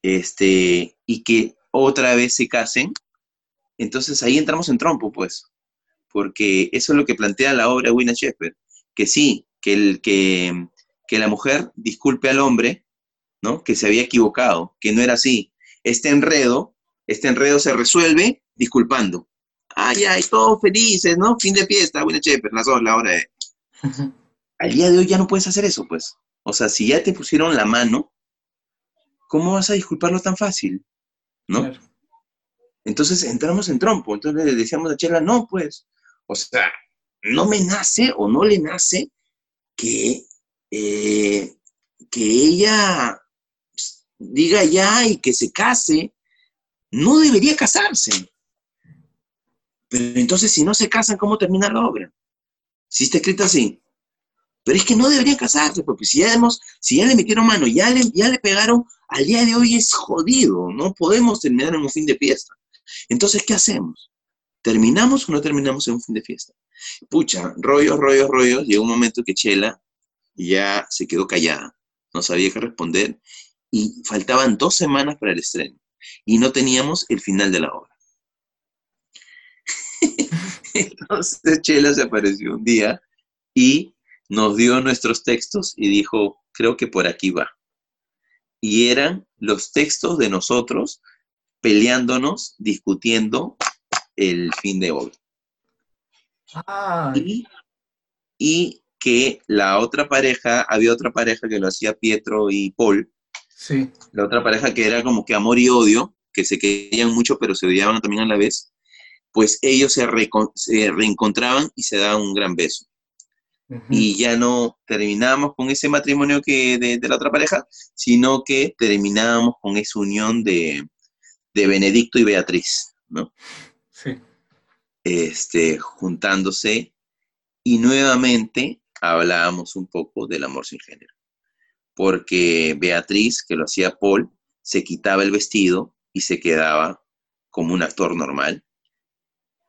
este, y que otra vez se casen, entonces ahí entramos en trompo, pues, porque eso es lo que plantea la obra de Wina Shepard, que sí, que, el, que, que la mujer disculpe al hombre, ¿no? Que se había equivocado, que no era así. Este enredo, este enredo se resuelve disculpando. Ay, ay, todos felices, ¿no? Fin de fiesta, Wina Shepard, las dos, la hora de... Al día de hoy ya no puedes hacer eso, pues. O sea, si ya te pusieron la mano, ¿cómo vas a disculparlo tan fácil? ¿No? Entonces entramos en trompo. Entonces le decíamos a Chela, no, pues, o sea, no me nace o no le nace que, eh, que ella diga ya y que se case. No debería casarse. Pero entonces, si no se casan, ¿cómo termina la obra? Si está escrito así, pero es que no deberían casarse, porque si ya, hemos, si ya le metieron mano, ya le, ya le pegaron, al día de hoy es jodido, no podemos terminar en un fin de fiesta. Entonces, ¿qué hacemos? ¿Terminamos o no terminamos en un fin de fiesta? Pucha, rollos, rollos, rollos, llegó un momento que Chela ya se quedó callada, no sabía qué responder, y faltaban dos semanas para el estreno, y no teníamos el final de la obra. Entonces Chela se apareció un día y nos dio nuestros textos y dijo, creo que por aquí va. Y eran los textos de nosotros peleándonos, discutiendo el fin de obra. Y, que la otra pareja, había otra pareja que lo hacía Pietro y Paul, Sí. la otra pareja que era como que amor y odio, que se querían mucho pero se odiaban también a la vez, pues ellos se, recon- se reencontraban y se daban un gran beso. Y ya no terminábamos con ese matrimonio que de, de la otra pareja, sino que terminábamos con esa unión de, de Benedicto y Beatriz, ¿no? Sí. este, juntándose y nuevamente hablábamos un poco del amor sin género. Porque Beatriz, que lo hacía Paul, se quitaba el vestido y se quedaba como un actor normal,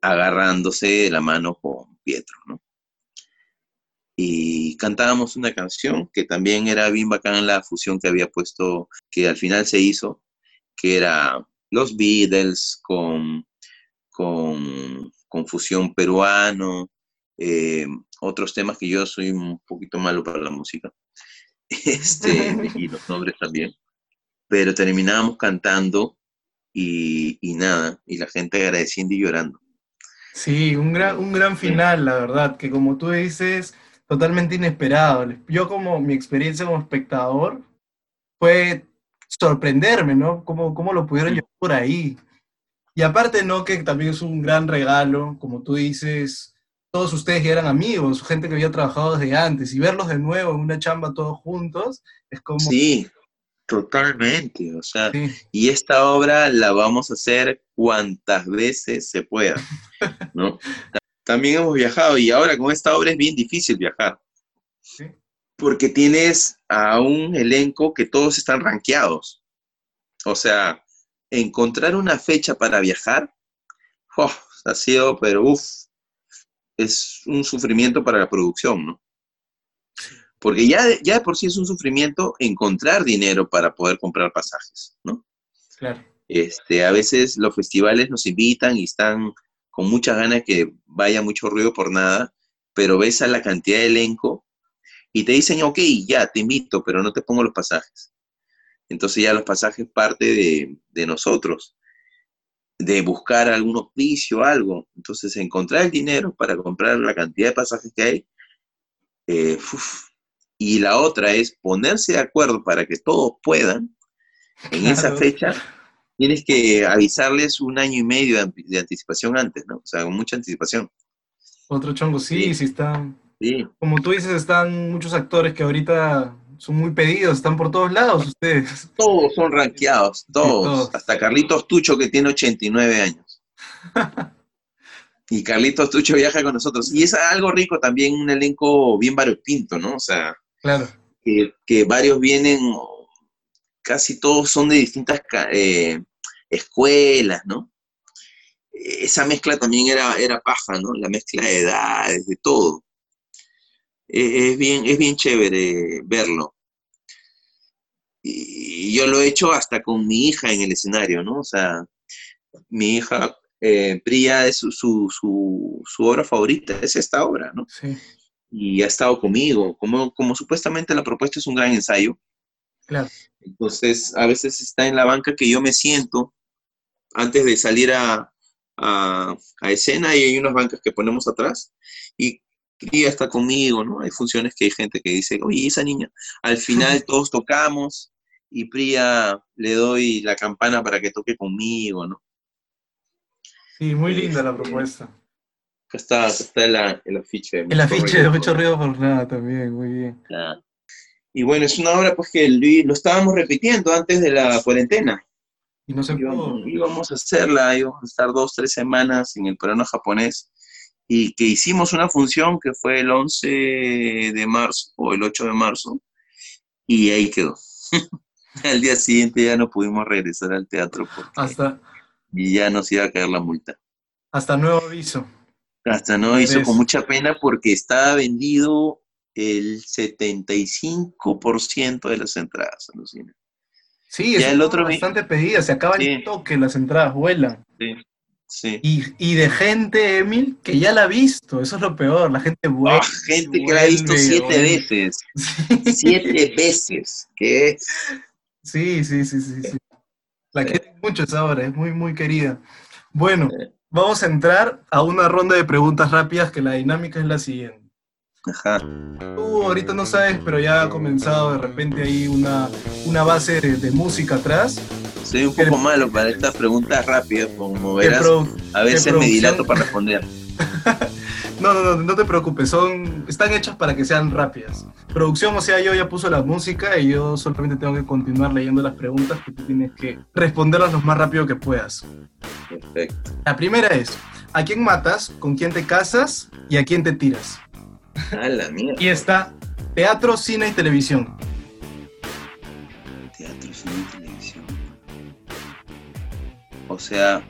agarrándose de la mano con Pietro, ¿no? Y cantábamos una canción que también era bien bacán la fusión que había puesto, que al final se hizo, que era los Beatles con con, con fusión peruano, eh, otros temas que yo soy un poquito malo para la música, este, y los nombres también, pero terminábamos cantando y, y nada, y la gente agradeciendo y llorando. Sí, un gran, un gran final, la verdad, que como tú dices, totalmente inesperado. Yo como mi experiencia como espectador fue sorprenderme, ¿no? Cómo, cómo lo pudieron llevar por ahí. Y aparte, ¿no? Que también es un gran regalo, como tú dices, todos ustedes ya eran amigos, gente que había trabajado desde antes, y verlos de nuevo en una chamba todos juntos, es como... Sí, totalmente, o sea, Sí, y esta obra la vamos a hacer cuantas veces se pueda, ¿no? También hemos viajado y ahora con esta obra es bien difícil viajar. sí, porque tienes a un elenco que todos están rankeados. O sea, encontrar una fecha para viajar, ¡oh! ha sido, pero uff, es un sufrimiento para la producción, ¿no? Porque ya, de- ya de por sí es un sufrimiento encontrar dinero para poder comprar pasajes, ¿no? claro. Este, a veces los festivales nos invitan y están con muchas ganas que vaya mucho ruido por nada, pero ves a la cantidad de elenco y te dicen, ok, ya, te invito, pero no te pongo los pasajes. Entonces ya los pasajes parte de, de nosotros, de buscar algún auspicio, algo. Entonces encontrar el dinero para comprar la cantidad de pasajes que hay. eh, uf. Y la otra es ponerse de acuerdo para que todos puedan en esa fecha tienes que avisarles un año y medio de, de anticipación antes, ¿no? O sea, con mucha anticipación. Otro chongo, sí, Sí. sí están... Sí, Como tú dices, están muchos actores que ahorita son muy pedidos, están por todos lados ustedes. todos son rankeados, todos. todos. Hasta Carlitos Tucho, que tiene 89 años. y Carlitos Tucho viaja con nosotros. Y es algo rico también, un elenco bien variopinto, ¿no? O sea, Claro, que, que varios vienen, casi todos son de distintas eh, escuelas, ¿no? Esa mezcla también era, era paja, ¿no? La mezcla de edades, de todo. Es bien, es bien chévere verlo. Y yo lo he hecho hasta con mi hija en el escenario, ¿no? O sea, mi hija, eh, Priya, es su, su, su, su obra favorita, es esta obra, ¿no? sí, Y ha estado conmigo. Como, como supuestamente la propuesta es un gran ensayo, claro. entonces, a veces está en la banca que yo me siento antes de salir a, a- a escena y hay unas bancas que ponemos atrás y Cría está conmigo, ¿no? Hay funciones que hay gente que dice, oye, esa niña, al final todos tocamos y Priya le doy la campana para que toque conmigo, ¿no? Sí, muy linda la propuesta. Acá está, acá está la- el afiche. de El afiche de Mucho Ruido por Nada también, muy bien. Claro. Y bueno, es una obra pues que lo, estábamos repitiendo antes de la cuarentena. Y no se pudo. íbamos, íbamos a hacerla, íbamos a estar dos, tres semanas en el peruano japonés y que hicimos una función que fue el 11 de marzo o el 8 de marzo y ahí quedó. al día siguiente ya no pudimos regresar al teatro porque Hasta, y ya nos iba a caer la multa. hasta nuevo aviso. Hasta hizo ¿Ves? con mucha pena porque estaba vendido el 75% de las entradas a los cines. Sí, Ya es el otro bastante pedida, se acaban Sí. el toque, las entradas vuelan. Sí, sí. Y, y de gente, Emil, que ya la ha visto, eso es lo peor, la gente vuelve. Ah, gente que la ha visto siete vuelve. veces. Siete veces. ¿Qué es? Sí, sí, sí, sí, sí. La quiero mucho esa obra, es muy, muy querida. Bueno, vamos a entrar a una ronda de preguntas rápidas que la dinámica es la siguiente. Ajá. Tú ahorita no sabes, pero ya ha comenzado de repente ahí una, una base de, de música atrás. Soy un poco malo para estas preguntas rápidas, como verás. A veces me dilato para responder. No, no, no, no te preocupes, son, están hechas para que sean rápidas. Producción, o sea, yo ya puso la música y yo solamente tengo que continuar leyendo las preguntas que tú tienes que responderlas lo más rápido que puedas. Perfecto. La primera es, ¿a quién matas? ¿Con quién te casas? ¿Y a quién te tiras? A la mierda. Y está teatro, cine y televisión. Teatro, cine y televisión. O sea,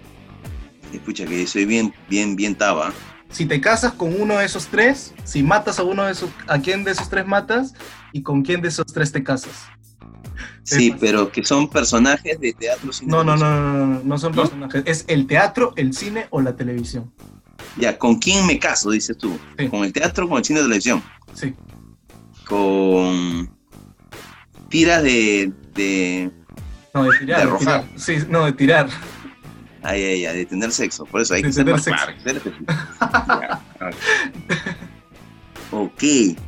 escucha que soy bien, bien, bien taba. Si te casas con uno de esos tres, si matas a uno de esos, ¿a quién de esos tres matas? ¿Y con quién de esos tres te casas? Sí, pero que son personajes de teatro, cine No, no, no, no, no, no, son personajes. Es el teatro, el cine o la televisión. Ya, ¿con quién me caso, dices tú? Sí. ¿Con el teatro o con el cine de televisión? Sí. Con tiras de, de... No, de tirar. De. Sí, no, de tirar. Ay, ay, ay, de tener sexo. Por eso hay De que ser más sexo. Ya, ok.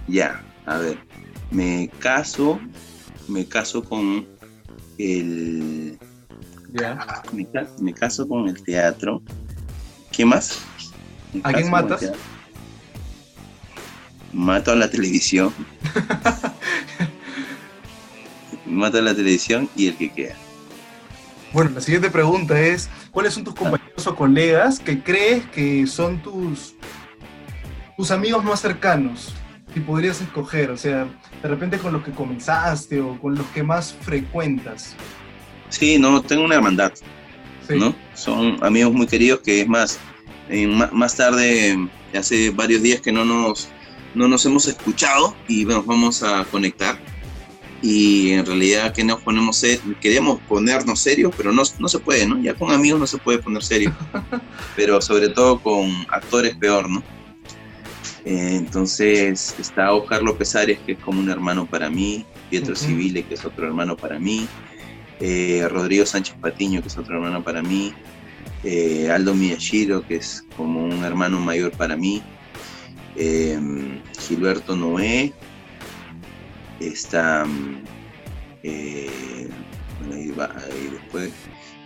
Ya. A ver. Me caso. Me caso con el. Ya. Me, me caso con el teatro. ¿Qué más? Me ¿A quién matas? Mato a la televisión. Mato a la televisión y el que queda. Bueno, la siguiente pregunta es, ¿cuáles son tus compañeros o colegas que crees que son tus, tus amigos más cercanos? Si podrías escoger, o sea, de repente con los que comenzaste o con los que más frecuentas. Sí, no, tengo una hermandad. Sí. ¿no? Son amigos muy queridos que es más, en ma- más tarde, hace varios días que no nos, no nos hemos escuchado y nos vamos a conectar. Y en realidad que nos ponemos, queríamos ponernos serios, pero no, no se puede, ¿no? Ya con amigos no se puede poner serio, pero sobre todo con actores peor, ¿no? Eh, entonces está Oscar López Arias, que es como un hermano para mí, Pietro Ujú. Civile, que es otro hermano para mí, eh, Rodrigo Sánchez Patiño, que es otro hermano para mí, eh, Aldo Miyashiro, que es como un hermano mayor para mí, eh, Gilberto Noé, está, mm, eh, bueno, ahí va, ahí después,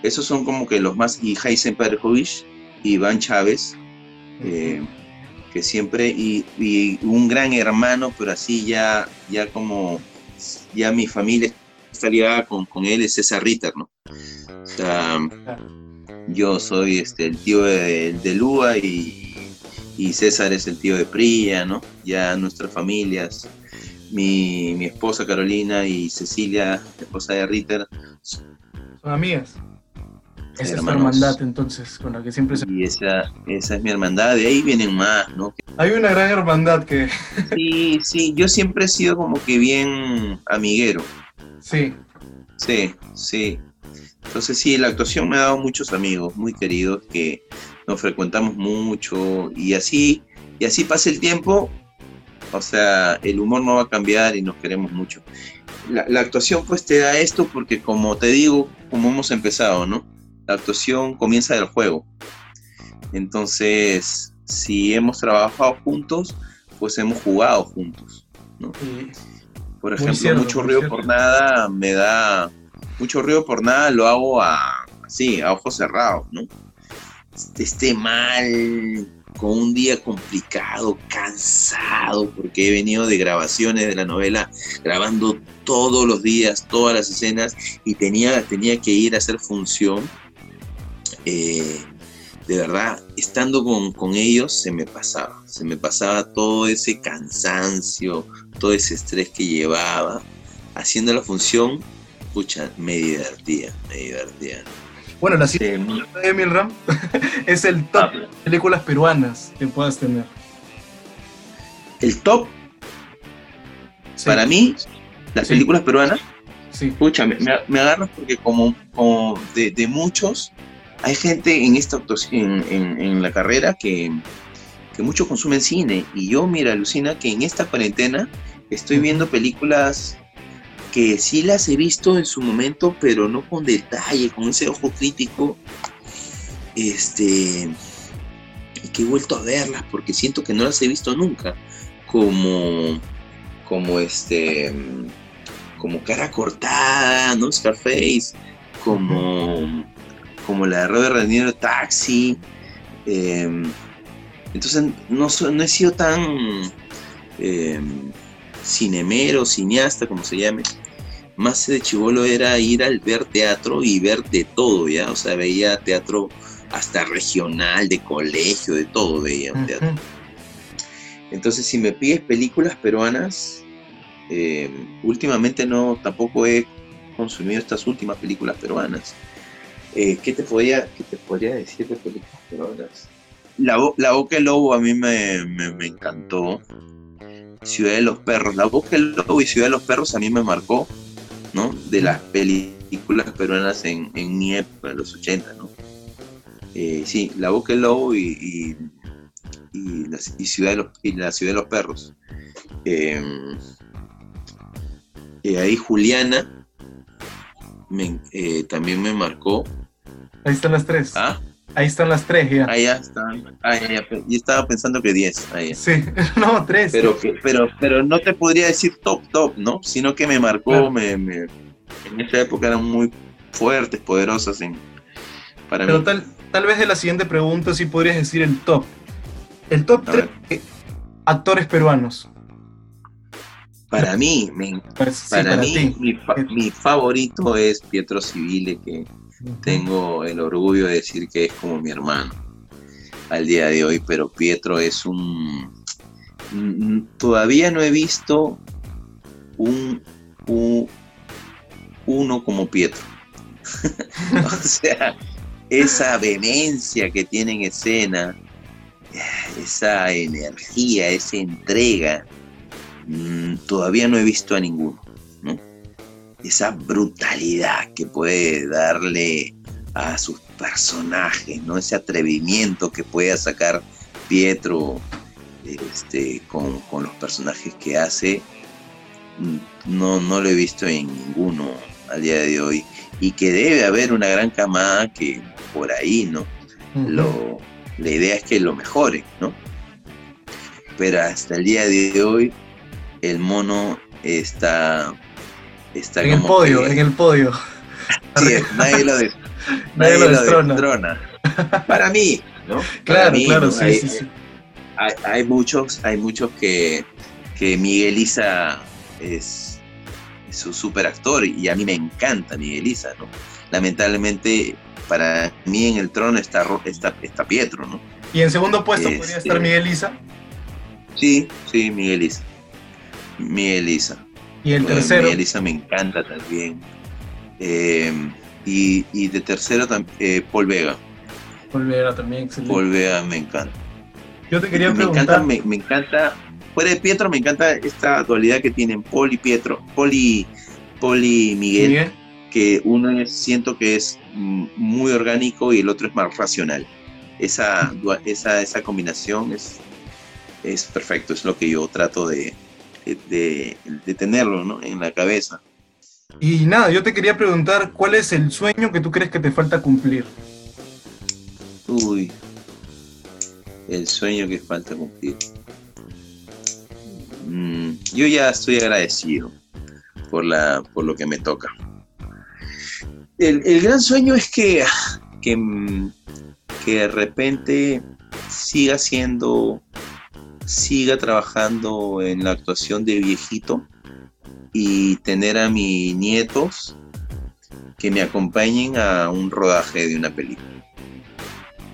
esos son como que los más, y Jaisen Perkovich, Iván Chávez, eh, que siempre, y, y un gran hermano, pero así ya, ya como, ya mi familia está ligada con, con él, es César Ritter, ¿no? O sea, yo soy este, el tío de, de Lua y, y César es el tío de Priya, ¿no? Ya nuestras familias, mi, mi esposa Carolina y Cecilia, la esposa de Ritter, Son amigas. Esa es tu hermandad entonces, con la que siempre se... y esa, esa es mi hermandad, de ahí vienen más, ¿no? Hay una gran hermandad que... Sí, sí, yo siempre he sido como que bien amiguero, Sí, sí, sí. Entonces sí, la actuación me ha dado muchos amigos muy queridos que nos frecuentamos mucho y así, y así pasa el tiempo, o sea, el humor no va a cambiar y nos queremos mucho. La, la actuación pues te da esto porque como te digo, como hemos empezado, ¿no? La actuación comienza del juego. Entonces, si hemos trabajado juntos, pues hemos jugado juntos. y- Por ejemplo, cierto, mucho río cierto. por nada me da. Mucho río por nada lo hago a, así, a ojos cerrados, ¿no? Esté mal, con un día complicado, cansado, porque he venido de grabaciones de la novela, grabando todos los días, todas las escenas, y tenía, tenía que ir a hacer función. Eh, de verdad, estando con, ellos se me pasaba, se me pasaba todo ese cansancio, todo ese estrés que llevaba, haciendo la función, pucha, me divertía, me divertía. Bueno, la Sí, pregunta de Emil Ram es el top de películas peruanas que puedas tener. el top, Sí, para mí, las Sí. películas peruanas, Sí, pucha, me, agarras porque como, como de, de muchos, hay gente en esta en, en- en la carrera que, que mucho consumen cine. Y yo, mira, alucina que en esta cuarentena estoy viendo películas que sí las he visto en su momento, pero no con detalle, con ese ojo crítico. Este. Y que he vuelto a verlas porque siento que no las he visto nunca. como, como este, como cara cortada, ¿no? Scarface, como, como la de Robert De Niro Taxi. em, entonces no, no he sido tan em, cinemero, cineasta, como se llame. Más de chivolo era ir al ver teatro y ver de todo, ¿ya? O sea, veía teatro hasta regional, de colegio, de todo veía un teatro. Entonces, si me pides películas peruanas, eh, últimamente no, tampoco he consumido estas últimas películas peruanas. Eh, ¿qué, te podría, ¿Qué te podría decir de películas peruanas? La, la Boca del Lobo a mí me, me- me encantó. Ciudad de los Perros. La Boca del Lobo y Ciudad de los Perros a mí me marcó, ¿no? De las películas peruanas en, en mi época, en los 80, ¿no? Eh, sí, La Boca del Lobo y, y, y la, y Ciudad de los, y la Ciudad de los Perros. Eh, eh, ahí Juliana me- eh, también me marcó. Ahí están las tres. Ah, Ahí están las tres ya. ah ya están. Ah, ya, ya, pe- y estaba pensando que 10. Ah, ya. Sí, no, tres. Pero, que, pero, pero no te podría decir top, top, ¿no? Sino que me marcó, Claro. me, me- en esa época eran muy fuertes, poderosas en, para Pero mí. tal, tal vez de la siguiente pregunta sí podrías decir el top. El top A 3 ver. actores peruanos. Para mí, me- Pues, sí, para, mí, mi, fa- mi favorito es Pietro Civile, que tengo el orgullo de decir que es como mi hermano al día de hoy, pero Pietro es un... mm, Todavía no he visto un, un- uno como Pietro. o sea, esa vehemencia que tiene en escena, esa energía, esa entrega, mm, todavía no he visto a ninguno, ¿no? Esa brutalidad que puede darle a sus personajes, ¿no? Ese atrevimiento que puede sacar Pietro este, con, con los personajes que hace, mm, no, no lo he visto en ninguno al día de hoy. Y que debe haber una gran camada que por ahí, ¿no? Lo, la idea es que lo mejore, ¿no? Pero hasta el día de hoy, el mono está, está En el podio, que- en el podio. Sí, nadie lo, des- Nadie nadie lo lo destrona. destrona. Para mí, ¿no? Claro, mí, claro, ¿no? sí, hay, sí, sí. hay- hay muchos, hay muchos que, que Miguel Isa es, es un super actor y a mí me encanta Miguel Isa, ¿no? Lamentablemente, para mí en el trono está, está, está Pietro, ¿no? Y en segundo puesto podría Este- estar Miguel Isa. Sí, sí, Miguel Isa. Miguel Isa. Y el Bueno, tercero, Miguel Isa me encanta también. Eh, y, y de tercero eh, Paul Vega. Olvera también, excelente. Paul Vega me encanta. Yo te quería me preguntar. encanta, me, me encanta. Fuera de Pietro me encanta esta dualidad que tienen Paul y Pietro, Paul y, Paul y Miguel, Miguel. que uno es, siento que es mm, muy orgánico y el otro es más racional. Esa, esa, esa combinación es, es perfecto, es lo que yo trato de, de, tenerlo ¿no? en la cabeza. Y nada, yo te quería preguntar, ¿cuál es el sueño que tú crees que te falta cumplir? Uy, el sueño que falta cumplir. Mm, yo ya estoy agradecido por, la, por lo que me toca. El, el gran sueño es que, que, que de repente siga siendo, siga trabajando en la actuación de viejito y tener a mis nietos que me acompañen a un rodaje de una película.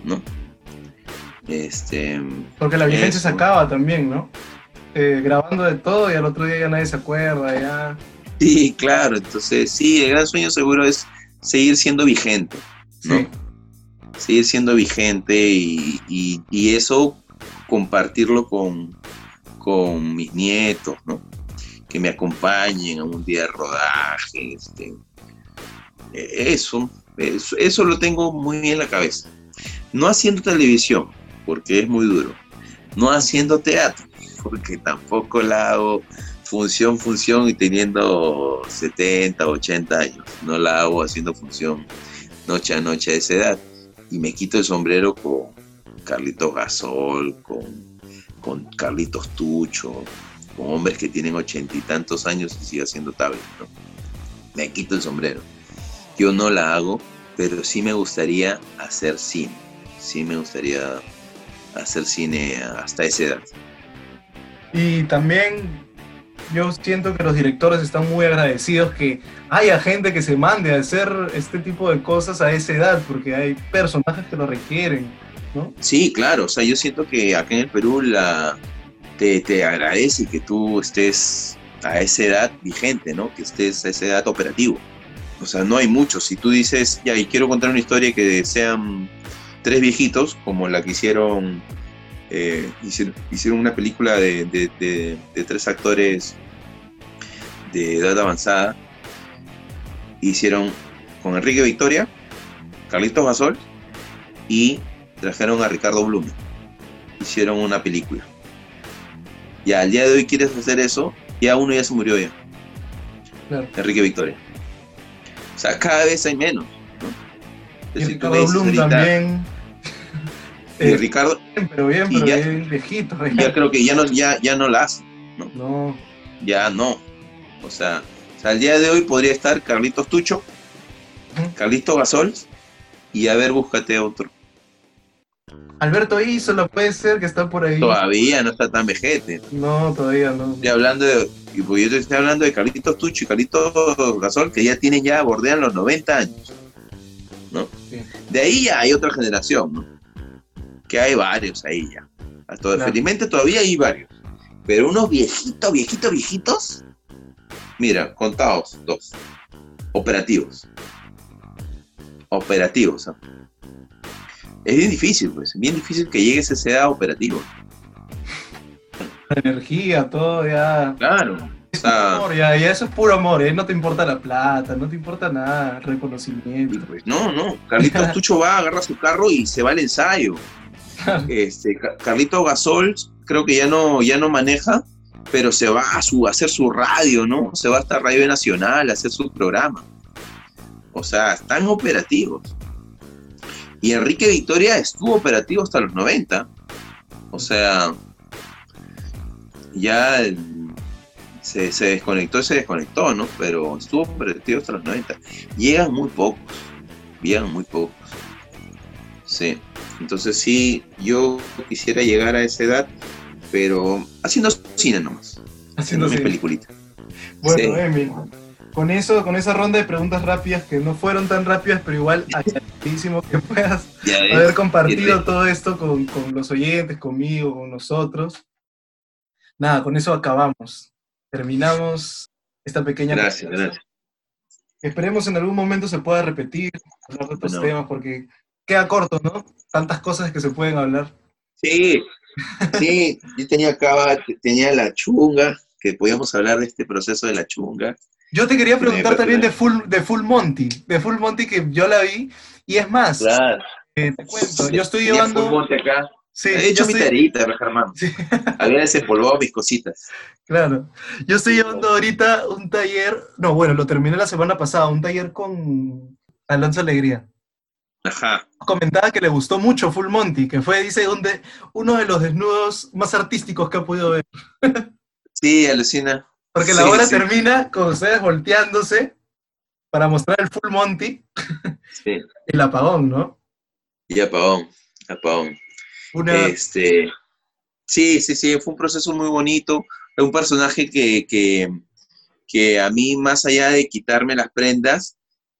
¿no? Este, Porque la vigencia se acaba también, ¿no? Eh, grabando de todo y al otro día ya nadie se acuerda, ya. sí, claro, entonces sí, el gran sueño seguro es seguir siendo vigente, ¿no? Sí. Seguir siendo vigente y, y- y eso compartirlo con, con mis nietos. Que me acompañen a un día de rodaje, este, eh, eso, eso, lo tengo muy en la cabeza. No haciendo televisión, porque es muy duro. No haciendo teatro, porque tampoco la hago función, función y teniendo 70, 80 años. No la hago haciendo función noche a noche a esa edad. Y me quito el sombrero con Carlitos Gasol, con, con Carlitos Tucho, con hombres que tienen ochenta y tantos años y sigue haciendo tablet, ¿no? Me quito el sombrero. Yo no la hago, pero sí me gustaría hacer cine. Sí me gustaría hacer cine hasta esa edad. Y también yo siento que los directores están muy agradecidos que haya gente que se mande a hacer este tipo de cosas a esa edad, porque hay personajes que lo requieren, Sí, claro, o sea, yo siento que acá en el Perú la, te, te agradece que tú estés a esa edad vigente, ¿no? Que estés a esa edad operativo. O sea, no hay muchos. Si tú dices, ya, y quiero contar una historia que sean tres viejitos, como la que hicieron eh, hicieron, una película de, tres actores de edad avanzada. Hicieron con Enrique Victoria, Carlitos Basol y trajeron a Ricardo Blume. Hicieron una película. Y al día de hoy quieres hacer eso, ya uno ya se murió ya. Enrique Victoria. O sea, cada vez hay menos. Ricardo Blume también y Ricardo. pero bien, pero ya, bien viejito. Ya. creo que ya no, ya, ya no la hace. ¿no? Ya no. O sea, al día de hoy podría estar Carlitos Tucho, Carlitos Gasol, y a ver, búscate otro. Alberto Isola puede ser que está por ahí. Todavía no está tan vejete. No, todavía no. Estoy hablando de, pues yo estoy hablando de Carlitos Tucho y Carlitos Gasol, que ya tienen ya, bordean los 90 años. ¿no? De ahí ya hay otra generación, ¿no? que hay varios ahí ya. Felizmente todavía hay varios. Pero unos viejitos, viejitos, viejitos, mira, contados, dos. Operativos. Operativos. ¿ah? Es bien difícil, pues. Bien difícil que llegues a esa edad operativo. La energía, todo ya. Claro. amor, ya, eso es puro amor, ¿eh? no te importa la plata, no te importa nada, reconocimiento. Pues, no, no, Carlitos Tucho va, agarra su carro y se va al ensayo. Este, Carlito Gasol creo que ya no, ya no maneja, pero se va a, su, hacer su radio, ¿no? Se va hasta Radio Nacional a hacer su programa. O sea, están operativos. Y Enrique Victoria estuvo operativo hasta los 90. O sea, ya se, se desconectó y se desconectó, ¿no? Pero estuvo operativo hasta los 90. Llegan muy pocos. Llegan muy pocos. Sí. Entonces sí, yo quisiera llegar a esa edad, pero haciendo cine nomás. Haciendo mi peliculita. Bueno, Emil, con eso, con esa ronda de preguntas rápidas que no fueron tan rápidas, pero igual agradecísimo que puedas haber compartido todo esto con, los oyentes, conmigo, con nosotros. Nada, con eso acabamos. Terminamos esta pequeña. Gracias, gracias. Esperemos en algún momento se pueda repetir, hablar de estos temas, porque queda corto, ¿no? Tantas cosas que se pueden hablar. Sí, sí, yo tenía acá, tenía la chunga, que podíamos hablar de este proceso de la chunga. Yo te quería preguntar también de Full, de Full Monty, de Full Monty que yo la vi, y es más, claro. Eh, te cuento, yo estoy llevando... Full Monty acá. Sí, He hecho mi tarita, Germán. Sí. Había desempolvado mis cositas. Claro. Yo estoy llevando ahorita un taller, no, bueno, lo terminé la semana pasada, un taller con Alonso Alegría. Comentaba que le gustó mucho Full Monty, que fue, dice, donde uno de los desnudos más artísticos que ha podido ver. Sí, alucina. Porque la obra termina con ustedes volteándose para mostrar el Full Monty. Sí. el apagón, ¿no? Y apagón, apagón. Este, sí, sí, sí, fue un proceso muy bonito. Un personaje que, que, que a mí, más allá de quitarme las prendas,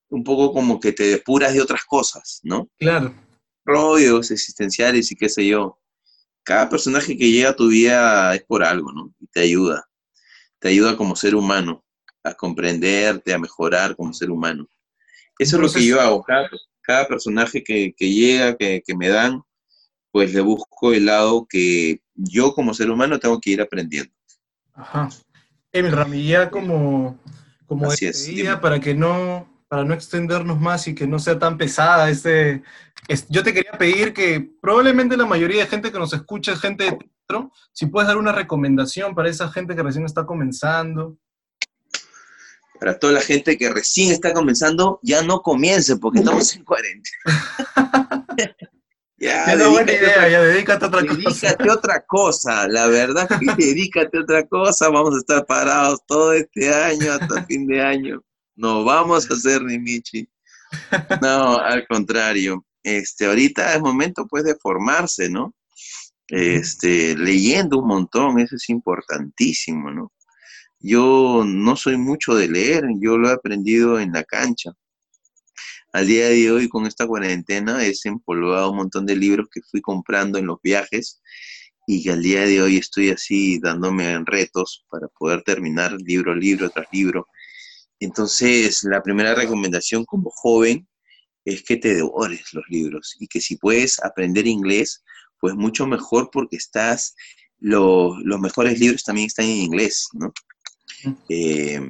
un poco como que te depuras de otras cosas, ¿no? Claro. Rollos existenciales y qué sé yo. Cada personaje que llega a tu vida es por algo, ¿no? Y te ayuda. Te ayuda como ser humano, a comprenderte, a mejorar como ser humano. Eso es lo que yo hago. Cada, personaje que, llega, que, me dan, pues le busco el lado que yo como ser humano tengo que ir aprendiendo. Ajá. Emil Ramilla como, como para que no para no extendernos más y que no sea tan pesada este, yo te quería pedir que probablemente la mayoría de gente que nos escucha es gente de si puedes dar una recomendación para esa gente que recién está comenzando. Para toda la gente que recién está comenzando, ya no comience porque estamos en 40. Ya, Es una buena idea, otra ya dedícate a otra cosa. Dedícate a otra cosa, la verdad que dedícate a otra cosa, vamos a estar parados todo este año hasta fin de año. No vamos a hacer ni Michi. No, al contrario. Este, ahorita es momento pues de formarse, ¿no? Este, leyendo un montón, eso es importantísimo, ¿no? Yo no soy mucho de leer, yo lo he aprendido en la cancha. Al día de hoy, con esta cuarentena, he empolvado un montón de libros que fui comprando en los viajes y que al día de hoy estoy así dándome retos para poder terminar libro, libro tras libro. Entonces, la primera recomendación como joven es que te devores los libros y que si puedes aprender inglés, pues mucho mejor porque estás, lo- los mejores libros también están en inglés, ¿no? Eh,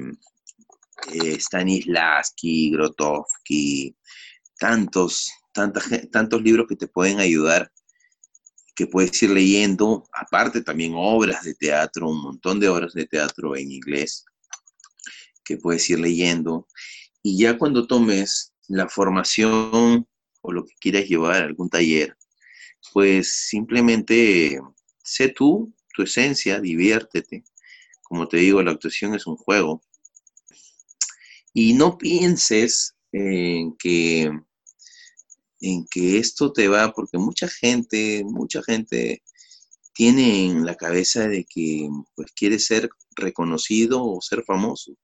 eh, Stanislavski, Grotowski, tantos, tanta gen- tantos libros que te pueden ayudar, que puedes ir leyendo, aparte también obras de teatro, un montón de obras de teatro en inglés, que puedes ir leyendo. Y ya cuando tomes la formación o lo que quieras llevar, algún taller, pues simplemente sé tú, tu esencia, diviértete. Como te digo, la actuación es un juego. Y no pienses en que, en que esto te va, porque mucha gente, mucha gente tiene en la cabeza de que pues quiere ser reconocido o ser famoso.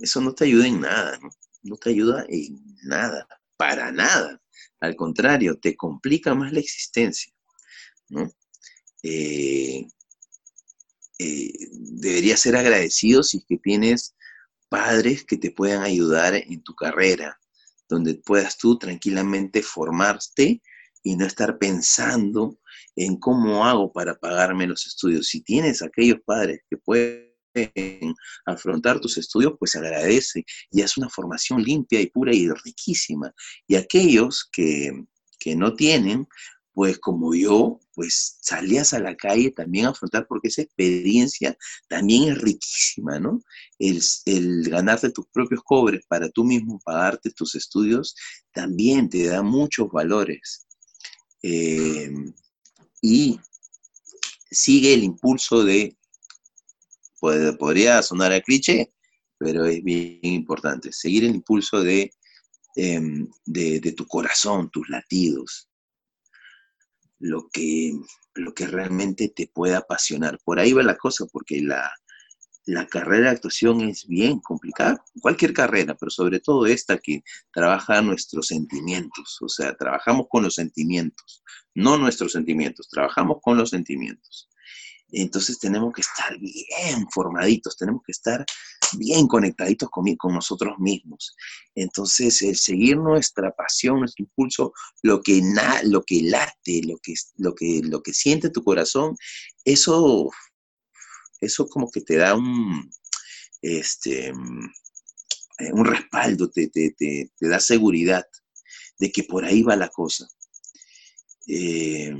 Eso no te ayuda en nada, ¿no? No te ayuda en nada, para nada. Al contrario, te complica más la existencia, ¿no? Eh, eh, deberías ser agradecido si es que tienes padres que te puedan ayudar en tu carrera, donde puedas tú tranquilamente formarte y no estar pensando en cómo hago para pagarme los estudios. Si tienes aquellos padres que pueden afrontar tus estudios, pues agradece y haz una formación limpia y pura y riquísima. Y aquellos que, que no tienen, pues como yo, pues salías a la calle también a afrontar, porque esa experiencia también es riquísima, ¿no? El, el ganarte tus propios cobres para tú mismo pagarte tus estudios también te da muchos valores. Eh, y sigue el impulso de, pod- podría sonar a cliché, pero es bien importante, seguir el impulso de, em, de, de tu corazón, tus latidos, lo que, lo que realmente te pueda apasionar. Por ahí va la cosa, porque la, la carrera de actuación es bien complicada, cualquier carrera, pero sobre todo esta que trabaja nuestros sentimientos, o sea, trabajamos con los sentimientos, no nuestros sentimientos, trabajamos con los sentimientos. Entonces tenemos que estar bien formaditos, tenemos que estar bien conectaditos con, con nosotros mismos. Entonces, el seguir nuestra pasión, nuestro impulso, lo que, na, lo que late, lo que, lo, que, lo que siente tu corazón, eso, eso como que te da un, este, un respaldo, te, te, te, te da seguridad de que por ahí va la cosa. Eh,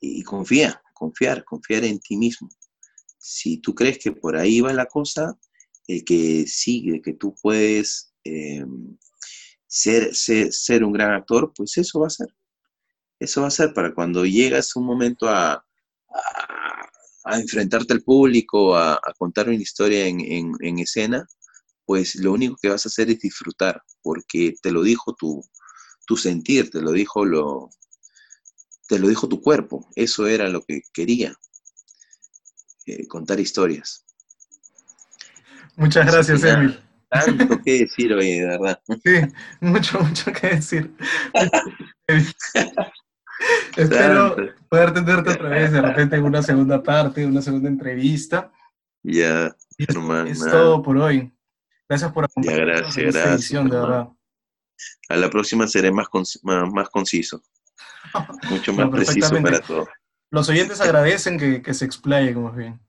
y confía, confiar, confiar en ti mismo. Si tú crees que por ahí va la cosa, el que sigue, que tú puedes eh, ser, ser, ser, un gran actor, pues eso va a ser. Eso va a ser para cuando llegas un momento a, a, enfrentarte al público, a, a, contar una historia en, en, en escena, pues lo único que vas a hacer es disfrutar, porque te lo dijo tu, tu sentir, te lo dijo lo, te lo dijo tu cuerpo, eso era lo que quería, eh, contar historias. Muchas gracias, Emil. Tanto que decir, oye, de verdad. Sí, mucho, mucho que decir. Espero poder tenerte otra vez, de repente en una segunda parte, una segunda entrevista. Ya, es, todo por hoy. Gracias por Ya, acompañarnos gracias, en esta gracias. edición, de verdad. A la próxima seré más, más, más conciso, mucho No, más preciso para todo. Los oyentes agradecen que, que se explaye, como bien.